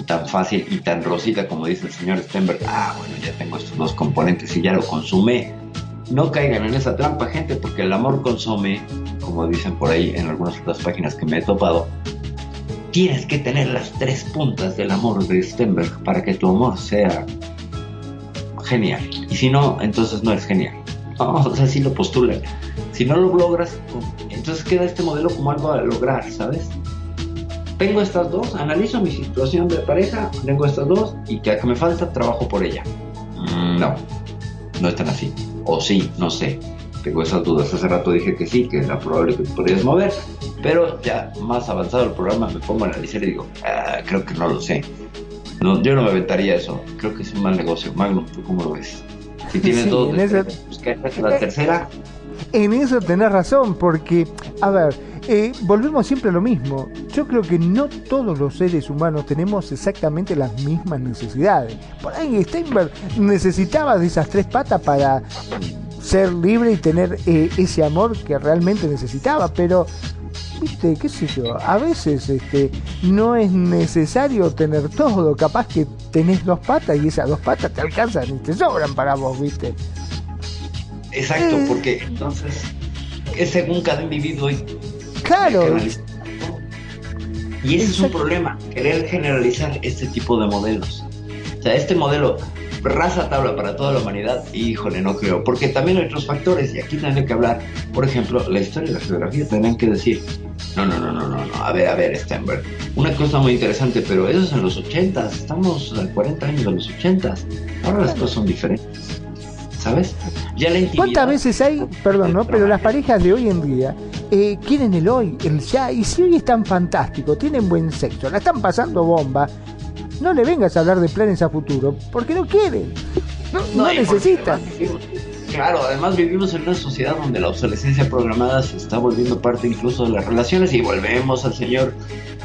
tan fácil y tan rosita como dice el señor Stenberg. Ah, bueno, ya tengo estos dos componentes y ya lo consumé. No caigan en esa trampa, gente, porque el amor consume, como dicen por ahí en algunas otras páginas que me he topado, tienes que tener las tres puntas del amor de Stenberg para que tu amor sea genial. Y si no, entonces no es genial. No, o sea, si lo postulan. Si no lo logras, entonces queda este modelo como algo a lograr, ¿sabes? Tengo estas dos, analizo mi situación de pareja, tengo estas dos y que me falta trabajo por ella. Mm, no, no es tan así. O sí, no sé. Tengo esas dudas. Hace rato dije que sí, que era probable que podrías mover, pero ya más avanzado el programa me pongo a analizar y digo, ah, creo que no lo sé. No, yo no me aventaría eso. Creo que es un mal negocio. Magnum, ¿tú cómo lo ves? Si tienes Sí, dos, en ese- pues, ¿qué haces la tercera? En eso tenés razón, porque, a ver, eh, volvemos siempre a lo mismo. Yo creo que no todos los seres humanos tenemos exactamente las mismas necesidades. Por ahí Steinberg necesitaba de esas tres patas para ser libre y tener eh, ese amor que realmente necesitaba, pero viste, qué sé yo, a veces este no es necesario tener todo, capaz que tenés dos patas y esas dos patas te alcanzan y te sobran para vos, viste. Exacto, Eh. porque entonces es según cada individuo y Claro. Y ese es un problema, querer generalizar este tipo de modelos. O sea, este modelo raza tabla para toda la humanidad, híjole, no creo, porque también hay otros factores y aquí tendré que hablar, por ejemplo, la historia y la geografía tendrán que decir No, no, no, no, no, no. A ver, a ver, Stenberg. Una cosa muy interesante, pero eso es en los 80 Estamos a 40 años de los 80 Ahora las cosas son diferentes. ¿Sabes? Ya la ¿Cuántas veces hay, perdón, ¿no? Pero las parejas de hoy en día eh, quieren el hoy, el ya. Y si hoy es tan fantástico, tienen buen sexo, la están pasando bomba, no le vengas a hablar de planes a futuro, porque no quieren. No, no, necesitan. Claro, además vivimos en una sociedad donde la obsolescencia programada se está volviendo parte incluso de las relaciones y volvemos al señor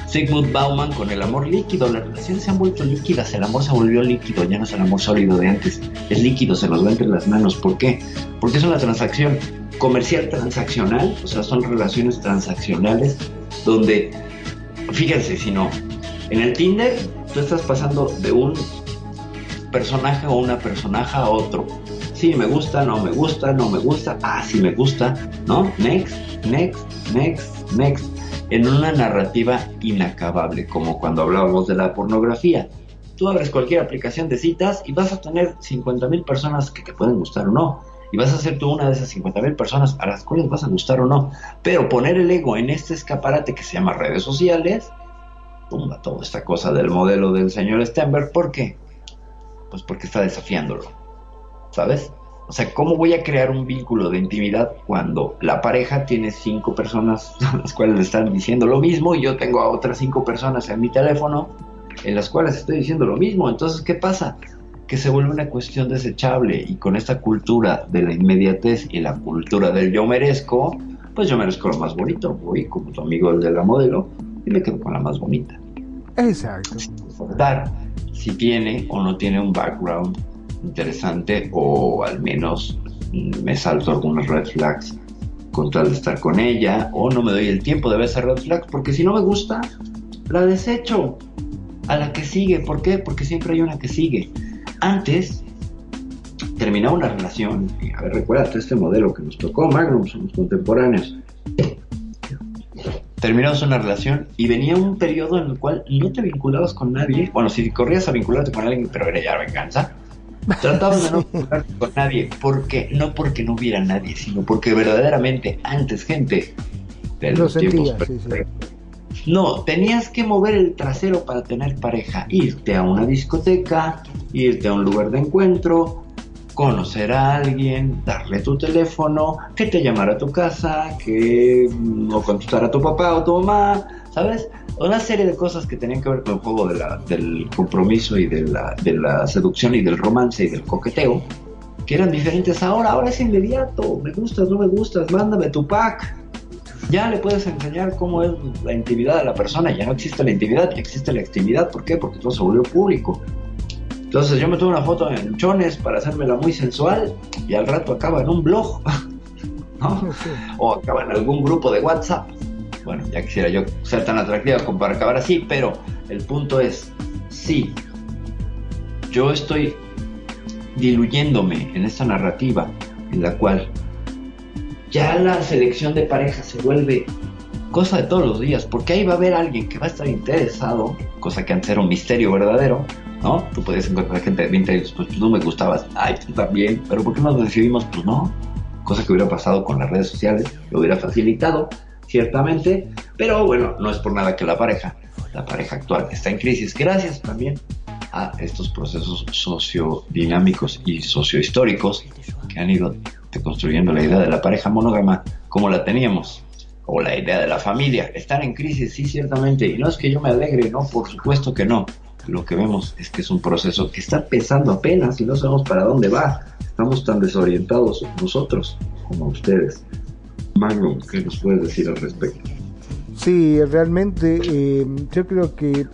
Sigmund Bauman con el amor líquido. Las relaciones se han vuelto líquidas, el amor se volvió líquido, ya no es el amor sólido de antes, es líquido, se nos va entre las manos. ¿Por qué? Porque es una transacción comercial transaccional, o sea, son relaciones transaccionales donde, fíjense si no, en el Tinder tú estás pasando de un personaje o una personaje a otro sí, me gusta, no me gusta, no me gusta, ah, sí me gusta, ¿no? Next, next, next, next. En una narrativa inacabable, como cuando hablábamos de la pornografía. Tú abres cualquier aplicación de citas y vas a tener 50 mil personas que te pueden gustar o no. Y vas a ser tú una de esas 50 mil personas a las cuales vas a gustar o no. Pero poner el ego en este escaparate que se llama redes sociales, tumba toda esta cosa del modelo del señor Stenberg. ¿Por qué? Pues porque está desafiándolo ¿sabes? O sea, ¿cómo voy a crear un vínculo de intimidad cuando la pareja tiene cinco personas a las cuales le están diciendo lo mismo y yo tengo a otras cinco personas en mi teléfono en las cuales estoy diciendo lo mismo? Entonces, ¿qué pasa? Que se vuelve una cuestión desechable y con esta cultura de la inmediatez y la cultura del yo merezco, pues yo merezco lo más bonito. Voy como tu amigo el de la modelo y me quedo con la más bonita. Exacto. Dar si tiene o no tiene un background interesante o al menos me salto algunos red flags con tal de estar con ella o no me doy el tiempo de ver esas red flags porque si no me gusta la desecho a la que sigue ¿por qué? porque siempre hay una que sigue antes terminaba una relación y a ver recuérdate este modelo que nos tocó Magnum somos contemporáneos terminamos una relación y venía un periodo en el cual no te vinculabas con nadie. Bueno si corrías a vincularte con alguien pero era ya venganza. Trataba de no vincularte con nadie, porque no porque no hubiera nadie, sino porque verdaderamente antes gente de los tiempos No, tenías que mover el trasero para tener pareja, irte a una discoteca, irte a un lugar de encuentro, conocer a alguien, darle tu teléfono, que te llamara a tu casa, que no contestara a tu papá o tu mamá, ¿sabes? una serie de cosas que tenían que ver con el juego del compromiso y de la, seducción y del romance y del coqueteo, que eran diferentes ahora. Ahora es inmediato. Me gustas, no me gustas, mándame tu pack. Ya le puedes enseñar cómo es la intimidad de la persona. Ya no existe la intimidad, ya existe la extimidad. ¿Por qué? Porque todo se volvió público. Entonces yo me tomo una foto en chones para hacérmela muy sensual y al rato acaba en un blog. O acaba en algún grupo de WhatsApp bueno, ya quisiera yo ser tan atractiva como para acabar así, pero el punto es, sí, yo estoy diluyéndome en esta narrativa en la cual ya la selección de pareja se vuelve cosa de todos los días, porque ahí va a haber alguien que va a estar interesado, cosa que antes era un misterio verdadero, ¿no? Tú podías encontrar gente de 20 años, pues no me gustabas, ay, tú también, pero ¿por qué nos decidimos? Pues no, cosa que hubiera pasado con las redes sociales, lo hubiera facilitado, ciertamente, pero bueno, no es por nada que la pareja, la pareja actual está en crisis, gracias también a estos procesos sociodinámicos y sociohistóricos que han ido construyendo la idea de la pareja monógama como la teníamos, o la idea de la familia. Están en crisis, sí, ciertamente, y no es que yo me alegre, no, por supuesto que no. Lo que vemos es que es un proceso que está pesando apenas y no sabemos para dónde va. Estamos tan desorientados nosotros como ustedes. Magnum, ¿qué nos puedes decir al respecto? Sí, realmente eh, yo creo que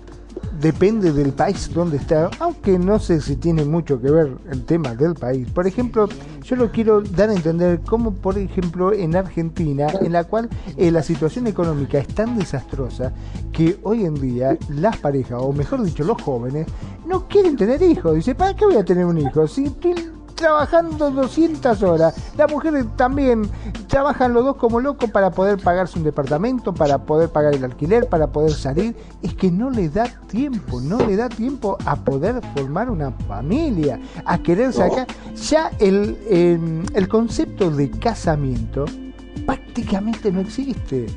depende del país donde está, aunque no sé si tiene mucho que ver el tema del país. Por ejemplo, yo lo quiero dar a entender como, por ejemplo, en Argentina, en la cual eh, la situación económica es tan desastrosa que hoy en día las parejas, o mejor dicho, los jóvenes, no quieren tener hijos. Dice, ¿para qué voy a tener un hijo? Si trabajando 200 horas. Las mujeres también trabajan los dos como locos para poder pagarse un departamento, para poder pagar el alquiler, para poder salir. Es que no le da tiempo, no le da tiempo a poder formar una familia, a querer sacar. Ya el, el concepto de casamiento prácticamente no existe.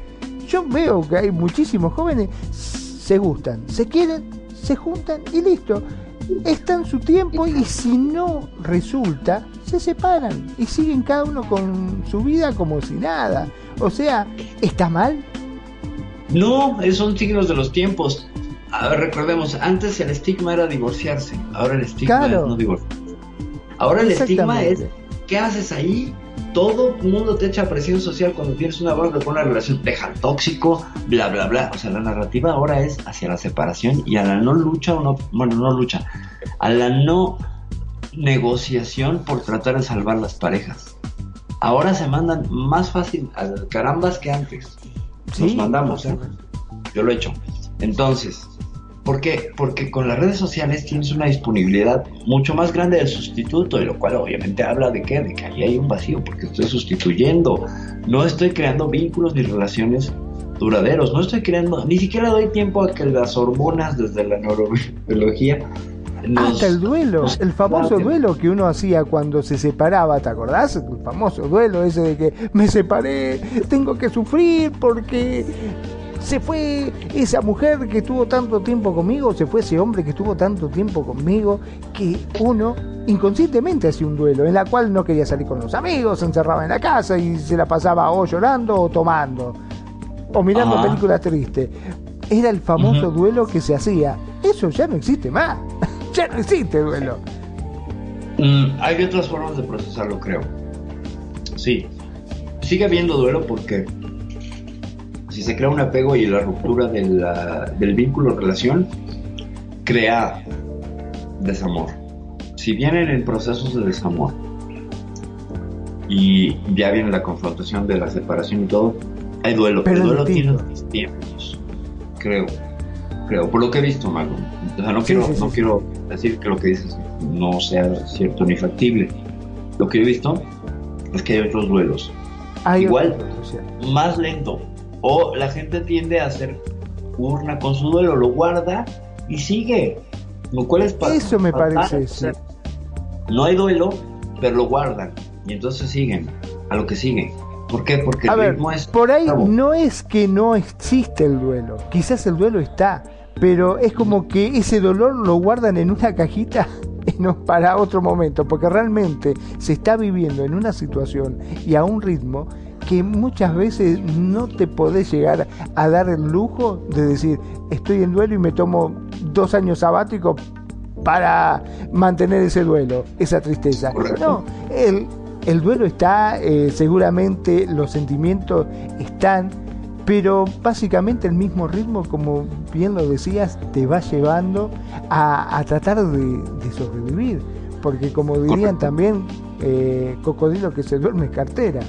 yo veo que hay muchísimos jóvenes, se gustan, se quieren, se juntan y listo. Están su tiempo y si no resulta, se separan y siguen cada uno con su vida como si nada. O sea, ¿está mal? No, son signos de los tiempos. A ver, recordemos, antes el estigma era divorciarse, ahora el estigma es no divorciarse. Ahora el estigma es, ¿qué haces ahí? Todo el mundo te echa presión social cuando tienes una banda con una relación, deja tóxico, bla, bla, bla. O sea, la narrativa ahora es hacia la separación y a la no lucha, o no, bueno, no lucha, a la no negociación por tratar de salvar las parejas. Ahora se mandan más fácil a carambas que antes. Nos mandamos, ¿eh? Yo lo he hecho. Entonces, ¿por qué? Porque con las redes sociales tienes una disponibilidad mucho más grande del sustituto, de lo cual obviamente habla de qué, de que ahí hay un vacío, porque estoy sustituyendo, no estoy creando vínculos ni relaciones duraderos, no estoy creando, ni siquiera doy tiempo a que las hormonas desde la neurobiología hasta el duelo, el famoso duelo que uno hacía cuando se separaba, ¿te acordás? El famoso duelo ese de que me separé, tengo que sufrir porque se fue esa mujer que estuvo tanto tiempo conmigo, se fue ese hombre que estuvo tanto tiempo conmigo, que uno inconscientemente hacía un duelo, en la cual no quería salir con los amigos, se encerraba en la casa y se la pasaba o llorando o tomando, o mirando películas tristes. Era el famoso duelo que se hacía. Eso ya no existe más. Ya no existe duelo. Mm, hay otras formas de procesarlo, creo. Sí. Sigue habiendo duelo porque si se crea un apego y la ruptura del vínculo relación, crea desamor. Si vienen en procesos de desamor y ya viene la confrontación de la separación y todo, hay duelo. Pero el duelo tiene tiempos, creo creo, por lo que he visto, Mago. O sea, no, quiero, no quiero decir que lo que dices no sea cierto ni factible. Lo que he visto es que hay otros duelos. Igual, más lento. O la gente tiende a hacer urna con su duelo, lo guarda y sigue. Lo cual es Eso me parece, No hay duelo, pero lo guardan. Y entonces siguen a lo que sigue. ¿Por qué? Porque a ver, por ahí no es que no existe el duelo. Quizás el duelo está, pero es como que ese dolor lo guardan en una cajita no para otro momento, porque realmente se está viviendo en una situación y a un ritmo que muchas veces no te podés llegar a dar el lujo de decir estoy en duelo y me tomo dos años sabáticos para mantener ese duelo, esa tristeza. No, el, el duelo está, eh, seguramente los sentimientos están, pero básicamente el mismo ritmo, como bien lo decías, te va llevando a, tratar de, sobrevivir. Porque como dirían también, eh, cocodrilo que se duerme es cartera.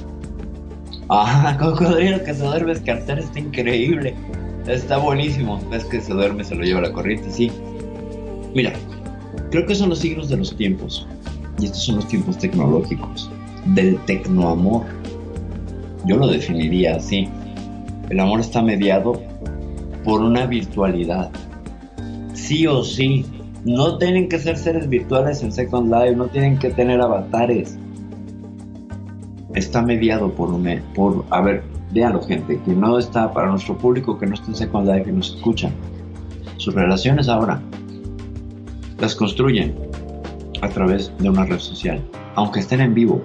Ah, cocodrilo que se duerme es está increíble. Está buenísimo. Es que se duerme, se lo lleva la corriente, sí. Mira, creo que son los signos de los tiempos. Y estos son los tiempos tecnológicos. Del tecnoamor. Yo lo definiría así. El amor está mediado por una virtualidad. Sí o sí. No tienen que ser seres virtuales en Second Life, no tienen que tener avatares. Está mediado por un... Por, a ver, véanlo gente, que no está para nuestro público, que no está en Second Life, que nos escuchan. Sus relaciones ahora las construyen a través de una red social, aunque estén en vivo.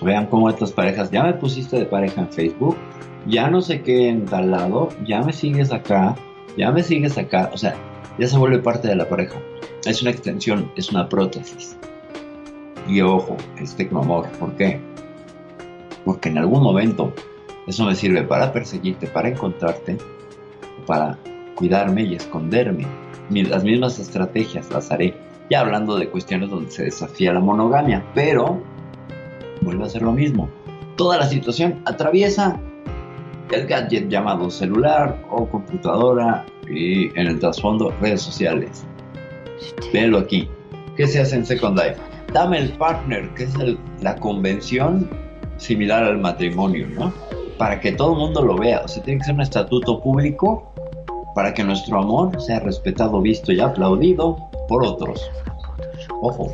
Vean cómo estas parejas, ya me pusiste de pareja en Facebook, ya no sé qué en tal lado, ya me sigues acá, ya me sigues acá, o sea, ya se vuelve parte de la pareja. Es una extensión, es una prótesis. Y ojo, es tecnoamor, ¿por qué? Porque en algún momento eso me sirve para perseguirte, para encontrarte, para cuidarme y esconderme. Las mismas estrategias las haré, ya hablando de cuestiones donde se desafía la monogamia, pero vuelve a ser lo mismo. Toda la situación atraviesa el gadget llamado celular o computadora y en el trasfondo redes sociales. Véelo aquí. ¿Qué se hace en Second Life? Dame el partner, que es la convención similar al matrimonio, ¿no? Para que todo el mundo lo vea. O sea, tiene que ser un estatuto público para que nuestro amor sea respetado, visto y aplaudido por otros. Ojo,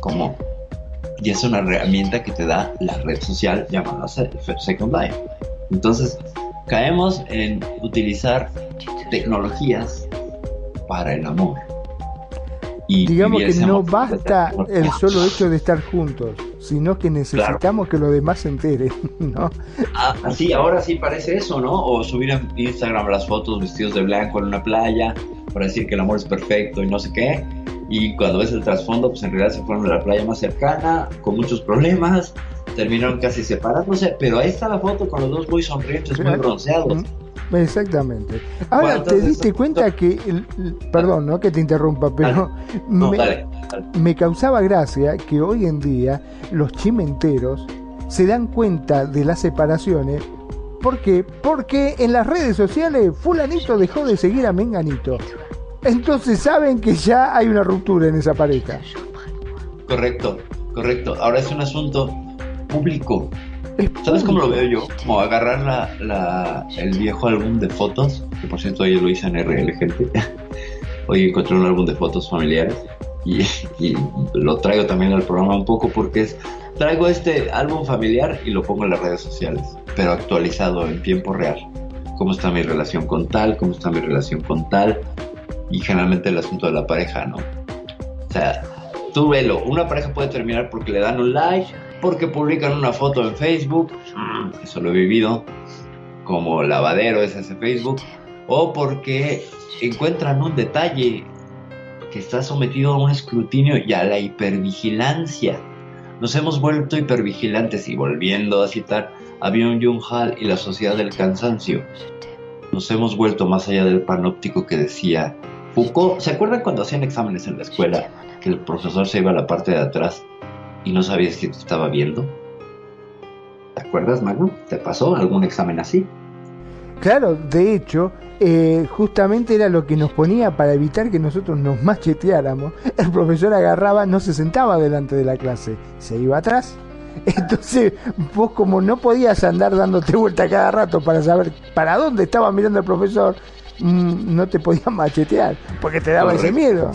como y es una herramienta que te da la red social llamada Second Life. Entonces, caemos en utilizar tecnologías para el amor. Y Digamos que no basta el solo hecho de estar juntos, sino que necesitamos que los demás se enteren, ¿no? Ah, sí, ahora sí parece eso, ¿no? O subir en Instagram las fotos vestidos de blanco en una playa para decir que el amor es perfecto y no sé qué. Y cuando ves el trasfondo, pues en realidad se fueron a la playa más cercana, con muchos problemas, terminaron casi separándose, pero ahí está la foto con los dos muy sonrientes, muy bronceados. Exactamente. Ahora, ¿te diste cuenta que, perdón, no que te interrumpa, pero me, causaba gracia que hoy en día los chimenteros se dan cuenta de las separaciones. ¿Por qué? Porque en las redes sociales fulanito dejó de seguir a Menganito. Entonces saben que ya hay una ruptura en esa pareja. Correcto, correcto. Ahora es un asunto público. ¿Sabes cómo lo veo yo? Como agarrar la, el viejo álbum de fotos, que por cierto ayer lo hice en RL, gente. Hoy encontré un álbum de fotos familiares y, lo traigo también al programa un poco porque es, traigo este álbum familiar y lo pongo en las redes sociales, pero actualizado en tiempo real. ¿Cómo está mi relación con tal? ¿Cómo está mi relación con tal? Y generalmente el asunto de la pareja, ¿no? O sea, tú velo, una pareja puede terminar porque le dan un like, porque publican una foto en Facebook, mm, eso lo he vivido, como lavadero es ese Facebook, o porque encuentran un detalle que está sometido a un escrutinio y a la hipervigilancia. Nos hemos vuelto hipervigilantes y volviendo a citar a Byung-Jung Hall y la sociedad del cansancio. Nos hemos vuelto más allá del panóptico que decía Foucault. ¿Se acuerdan cuando hacían exámenes en la escuela que el profesor se iba a la parte de atrás y no sabías que te estaba viendo. ¿Te acuerdas, Magno? ¿Te pasó algún examen así? Claro, de hecho, eh, justamente era lo que nos ponía para evitar que nosotros nos macheteáramos. El profesor agarraba, no se sentaba delante de la clase, se iba atrás. Entonces, vos como no podías andar dándote vuelta cada rato para saber para dónde estaba mirando el profesor, mm, no te podías machetear, porque te daba ese miedo.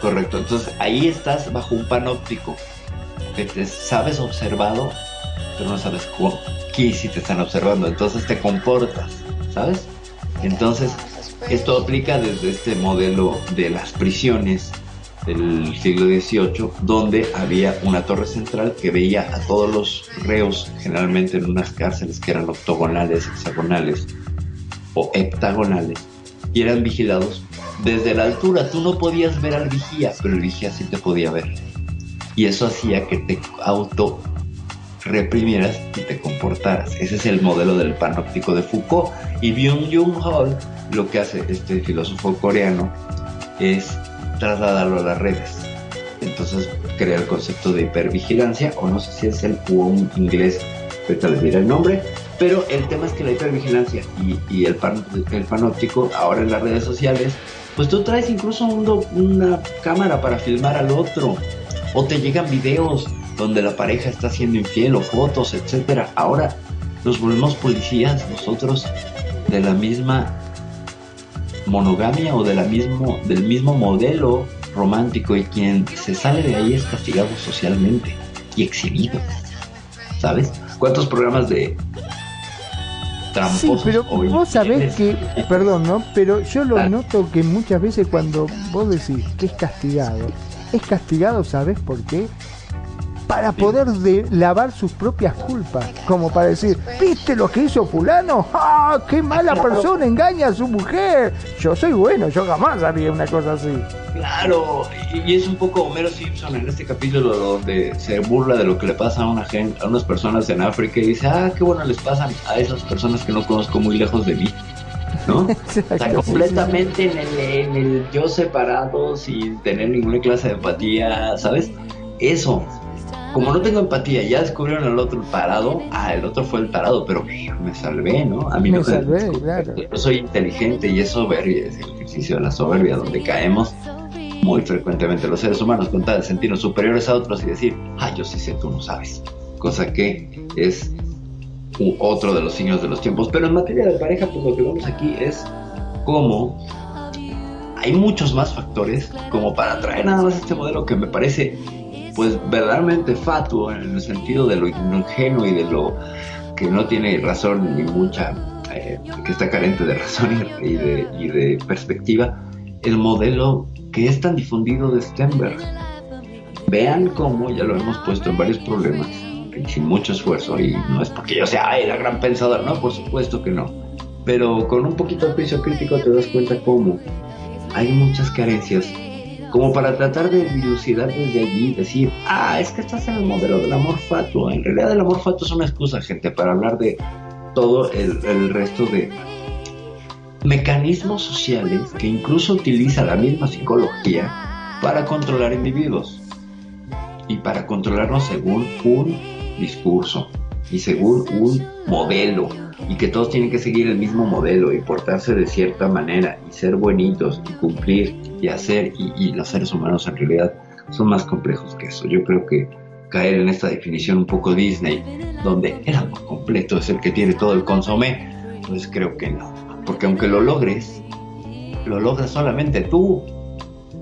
Correcto, entonces ahí estás bajo un panóptico que te sabes observado, pero no sabes qué si te están observando. Entonces te comportas, ¿sabes? Entonces, esto aplica desde este modelo de las prisiones del siglo XVIII, donde había una torre central que veía a todos los reos, generalmente en unas cárceles que eran octogonales, hexagonales o heptagonales, y eran vigilados desde la altura. Tú no podías ver al vigía, pero el vigía sí te podía ver y eso hacía que te auto reprimieras y te comportaras. Ese es el modelo del panóptico de Foucault. Y Byung-Jung Hall lo que hace este filósofo coreano es trasladarlo a las redes. Entonces crea el concepto de hipervigilancia, o no sé si es el un inglés, ahorita les diré el nombre, pero el tema es que la hipervigilancia y, el, el panóptico ahora en las redes sociales, pues tú traes incluso una cámara para filmar al otro o te llegan videos donde la pareja está siendo infiel o fotos, etcétera. Ahora nos volvemos policías nosotros de la misma monogamia o de la mismo, del mismo modelo romántico y quien se sale de ahí es castigado socialmente y exhibido. ¿Sabes? ¿Cuántos programas de Sí, pero vos sabés que, perdón, ¿no? Pero yo lo noto que muchas veces cuando vos decís que es castigado, es castigado, ¿sabes por qué? Para poder lavar sus propias culpas, como para decir, ¿viste lo que hizo fulano? ¡Ah, qué mala persona engaña a su mujer! Yo soy bueno, yo jamás haría una cosa así. Claro, y es un poco Homero Simpson en este capítulo donde se burla de lo que le pasa a una gente, a unas personas en África y dice, ah, qué bueno les pasan a esas personas que no conozco muy lejos de mí. ¿No? Está completamente en el, en el yo separado, sin tener ninguna clase de empatía, ¿sabes? Eso. Como no tengo empatía, ya descubrieron al otro parado. Ah, el otro fue el parado, pero me salvé, ¿no? A mí me salvé, claro. Yo soy inteligente y es soberbia, es el ejercicio de la soberbia, donde caemos muy frecuentemente los seres humanos con tal de sentirnos superiores a otros y decir, ah, yo sí sé, tú no sabes. Cosa que es otro de los signos de los tiempos. Pero en materia de pareja, pues lo que vemos aquí es cómo hay muchos más factores como para traer nada más este modelo que me parece pues verdaderamente fatuo en el sentido de lo ingenuo y de lo que no tiene razón ni mucha eh, que está carente de razón y de, y de perspectiva, el modelo que es tan difundido de Stenberg. Vean cómo ya lo hemos puesto en varios problemas, sin mucho esfuerzo, y no es porque yo sea Ay, la gran pensadora, no, por supuesto que no. Pero con un poquito de juicio crítico te das cuenta cómo hay muchas carencias, como para tratar de dilucidar desde allí, decir, ah, es que estás en el modelo del amor fatuo. En realidad el amor fatuo es una excusa, gente, para hablar de todo el resto de mecanismos sociales que incluso utiliza la misma psicología para controlar individuos y para controlarnos según un discurso y según un modelo y que todos tienen que seguir el mismo modelo y portarse de cierta manera y ser buenitos y cumplir y hacer y, los seres humanos en realidad son más complejos que eso. Yo creo que caer en esta definición un poco Disney, donde el amor completo es el que tiene todo el consomé, pues creo que no. Porque aunque lo logres, lo logras solamente tú,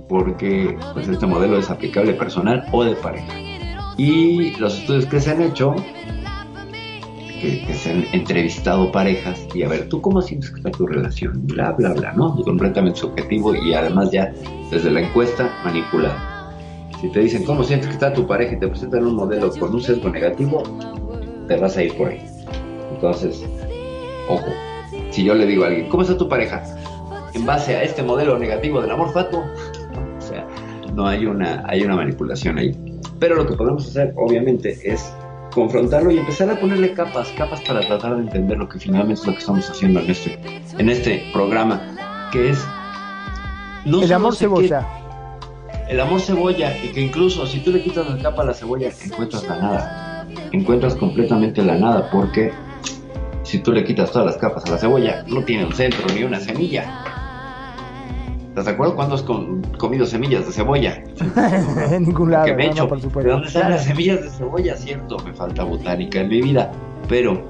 porque pues este modelo es aplicable personal o de pareja. Y los estudios que se han hecho, que, se han entrevistado parejas, y a ver, ¿tú cómo sientes que está tu relación? Bla, bla, bla, ¿no? Completamente subjetivo y además ya desde la encuesta manipulado. Si te dicen cómo sientes que está tu pareja y te presentan un modelo con un sesgo negativo, te vas a ir por ahí. Entonces, ojo, si yo le digo a alguien, ¿cómo está tu pareja? En base a este modelo negativo del amor fatuo, o sea, no hay una, hay una manipulación ahí. Pero lo que podemos hacer, obviamente, es confrontarlo y empezar a ponerle capas, capas para tratar de entender lo que finalmente es lo que estamos haciendo en este, en este programa, que es... No el amor cebolla. el amor cebolla, y que incluso si tú le quitas la capa a la cebolla, encuentras la nada. Encuentras completamente la nada, porque si tú le quitas todas las capas a la cebolla, no tiene un centro ni una semilla. ¿Estás de acuerdo? ¿Cuándo has comido semillas de cebolla? en ningún lado. ¿De dónde están las semillas de cebolla? Cierto, me falta botánica en mi vida. Pero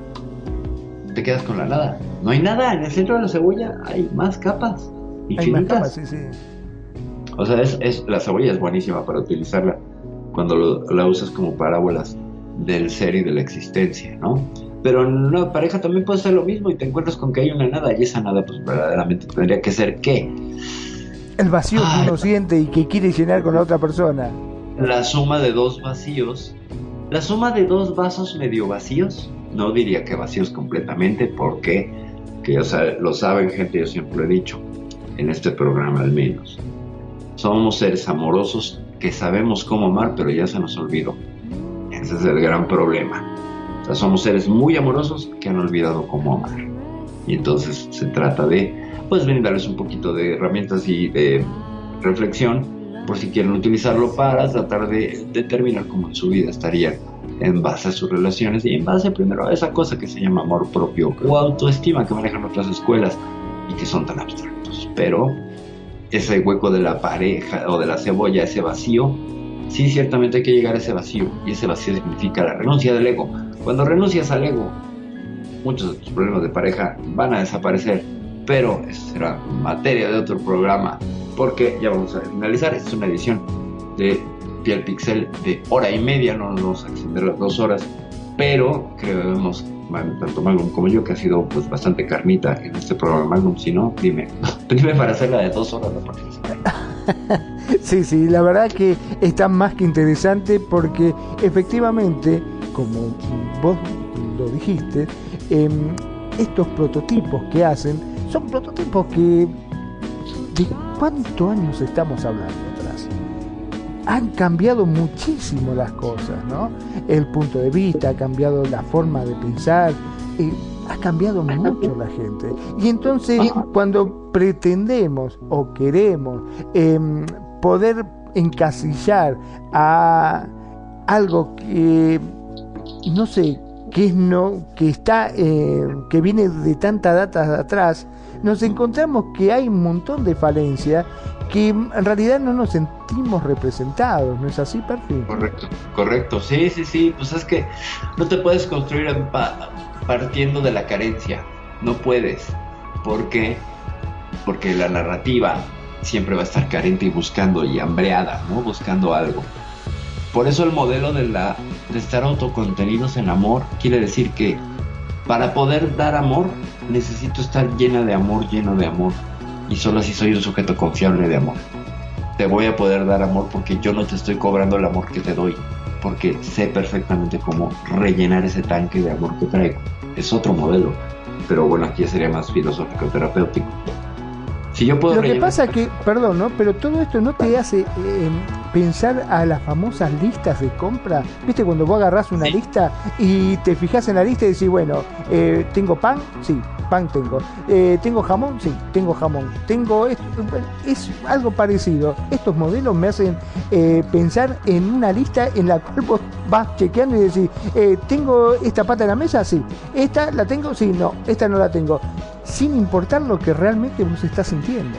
te quedas con la nada. No hay nada. En el centro de la cebolla hay más capas. Infinitas. Hay más capas, sí, sí. O sea, es, la cebolla es buenísima para utilizarla cuando la usas como parábolas del ser y de la existencia, ¿no? Pero en una pareja también puede ser lo mismo y te encuentras con que hay una nada y esa nada pues verdaderamente tendría que ser qué. El vacío que uno siente y que quiere llenar con la otra persona. La suma de dos vacíos. La suma de dos vasos medio vacíos. No diría que vacíos completamente porque, que o sea, lo saben gente, yo siempre lo he dicho, en este programa al menos. Somos seres amorosos que sabemos cómo amar, pero ya se nos olvidó. Ese es el gran problema somos seres muy amorosos que han olvidado cómo amar. Y entonces se trata de, pues, brindarles un poquito de herramientas y de reflexión por si quieren utilizarlo para tratar de determinar cómo en su vida estarían en base a sus relaciones y en base primero a esa cosa que se llama amor propio o autoestima que manejan otras escuelas y que son tan abstractos. Pero ese hueco de la pareja o de la cebolla, ese vacío, sí ciertamente hay que llegar a ese vacío y ese vacío significa la renuncia del ego cuando renuncias al ego, muchos de tus problemas de pareja van a desaparecer, pero eso será materia de otro programa, porque ya vamos a finalizar. Esta es una edición de Piel Pixel de hora y media, no nos vamos a extender las dos horas, pero vemos tanto Magnum como yo, que ha sido pues bastante carnita en este programa Magnum, si no, dime, dime para hacerla de dos horas la próxima. Sí, sí, la verdad que está más que interesante porque efectivamente como vos lo dijiste, em, estos prototipos que hacen son prototipos que... ¿De cuántos años estamos hablando atrás? Han cambiado muchísimo las cosas, ¿no? El punto de vista, ha cambiado la forma de pensar, eh, ha cambiado mucho la gente. Y entonces cuando pretendemos o queremos em, poder encasillar a algo que no sé, que es no, que está, eh, que viene de tanta data atrás, nos encontramos que hay un montón de falencias que en realidad no nos sentimos representados, ¿no es así, Perfil? Correcto, correcto, sí, sí, sí, pues es que no te puedes construir partiendo de la carencia, no puedes, ¿por qué? Porque la narrativa siempre va a estar carente y buscando y hambreada, ¿no? Buscando algo. Por eso el modelo de, la, de estar autocontenidos en amor quiere decir que para poder dar amor necesito estar llena de amor, lleno de amor. Y solo así soy un sujeto confiable de amor. Te voy a poder dar amor porque yo no te estoy cobrando el amor que te doy. Porque sé perfectamente cómo rellenar ese tanque de amor que traigo. Es otro modelo. Pero bueno, aquí sería más filosófico, terapéutico. Si yo puedo Lo que pasa que, perdón, ¿no? Pero todo esto no te hace eh, pensar a las famosas listas de compra. ¿Viste cuando vos agarrás una Sí. lista y te fijas en la lista y decís, bueno, eh, ¿tengo pan? Sí, pan tengo. Eh, ¿Tengo jamón? Sí, tengo jamón. Tengo esto. Es algo parecido. Estos modelos me hacen eh, pensar en una lista en la cual vos vas chequeando y decís, ¿tengo esta pata en la mesa? Sí. ¿Esta la tengo? Sí, no. Esta no la tengo. Sin importar lo que realmente vos estás sintiendo.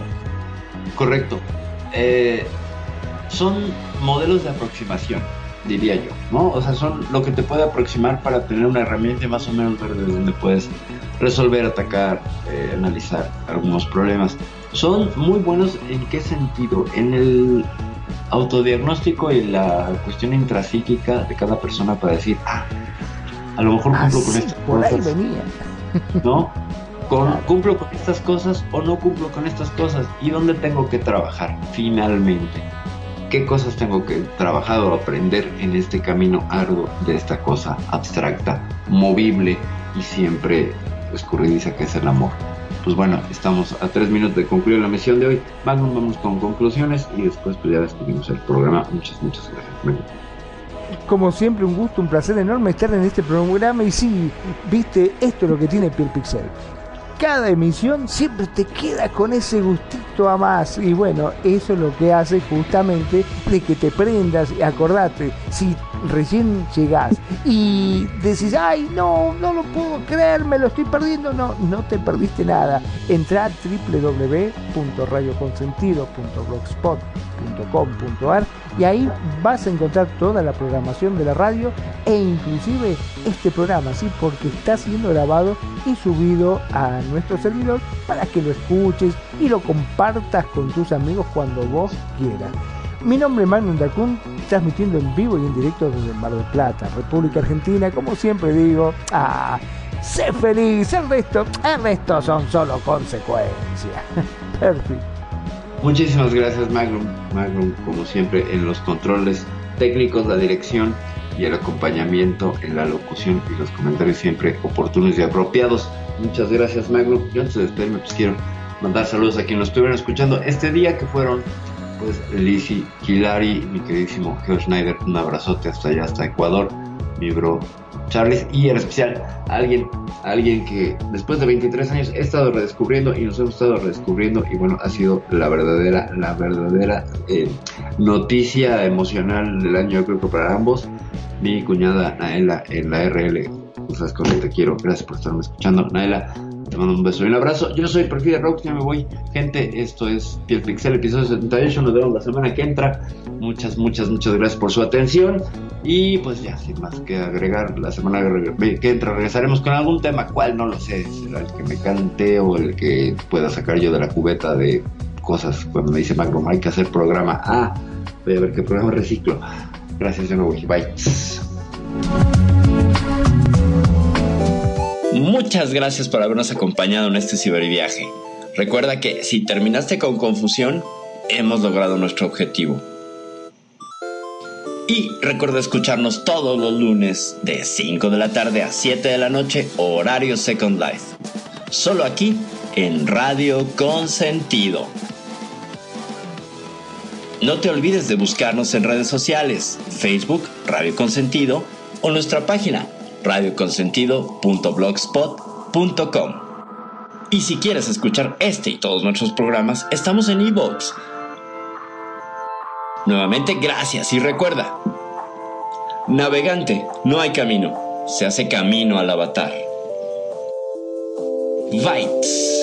Correcto. Eh, son modelos de aproximación, diría yo, ¿no? O sea, son lo que te puede aproximar para tener una herramienta más o menos ver desde donde puedes resolver, atacar, eh, analizar algunos problemas. Son muy buenos en qué sentido? En el autodiagnóstico y la cuestión intrapsíquica de cada persona para decir, ah, a lo mejor cumplo con Así, estas por ahí cosas. venía. ¿no? Con- ¿Cumplo con estas cosas o no cumplo con estas cosas? ¿Y dónde tengo que trabajar finalmente? ¿Qué cosas tengo que trabajar o aprender en este camino arduo de esta cosa abstracta, movible y siempre escurridiza que es el amor? Pues bueno, estamos a tres minutos de concluir la misión de hoy. Magnum, vamos con conclusiones y después pues ya despedimos el programa. Muchas, muchas gracias. Como siempre, un gusto, un placer enorme estar en este programa. Y sí, viste, esto es lo que tiene Pixel. Cada emisión siempre te queda con ese gustito a más. Y bueno, eso es lo que hace justamente de que te prendas. Y acordate, si recién llegás y decís, ay, no, no lo puedo creer, me lo estoy perdiendo. No, no te perdiste nada. Entra a www.radioconsentido.blogspot.com.ar y ahí vas a encontrar toda la programación de la radio e inclusive este programa, ¿sí? porque está siendo grabado y subido a nuestro servidor para que lo escuches y lo compartas con tus amigos cuando vos quieras. Mi nombre es Magnum Dacun, transmitiendo en vivo y en directo desde Mar del Plata, República Argentina, como siempre digo, ah, sé feliz, el resto, el resto son solo consecuencias. Perfecto. Muchísimas gracias Magnum. Magnum, como siempre, en los controles técnicos, la dirección y el acompañamiento en la locución y los comentarios siempre oportunos y apropiados. Muchas gracias Magnum. Yo antes de despedirme, pues quiero mandar saludos a quienes nos estuvieron escuchando este día, que fueron pues Lizzy, Hilary, mi queridísimo Geo Schneider, un abrazote hasta allá, hasta Ecuador, mi bro Charles, y en especial alguien, alguien que después de 23 años he estado redescubriendo y nos hemos estado redescubriendo y bueno, ha sido la verdadera, la verdadera eh, noticia emocional del año, yo creo que para ambos, mi cuñada Naela en la RL, sabes cómo te quiero, gracias por estarme escuchando, Naela, te mando un beso y un abrazo. Yo soy Perfil Rock, ya me voy. Gente, esto es Piel Pixel, episodio 78. Nos vemos la semana que entra. Muchas, muchas, muchas gracias por su atención. Y pues ya, sin más que agregar, la semana que entra regresaremos con algún tema. ¿Cuál? No lo sé. Será el que me cante o el que pueda sacar yo de la cubeta de cosas. Cuando me dice Magnum, hay que hacer programa. Ah, voy a ver qué programa reciclo. Gracias, me voy. Bye. Muchas gracias por habernos acompañado en este ciberviaje. Recuerda que si terminaste con confusión, hemos logrado nuestro objetivo. Y recuerda escucharnos todos los lunes de 5 de la tarde a 7 de la noche, horario Second Life. Solo aquí en Radio Consentido. No te olvides de buscarnos en redes sociales, Facebook, Radio Consentido o nuestra página radioconsentido.blogspot.com. Y si quieres escuchar este y todos nuestros programas, estamos en iVoox. Nuevamente, gracias y recuerda, navegante, no hay camino, se hace camino al avatar. Bytes.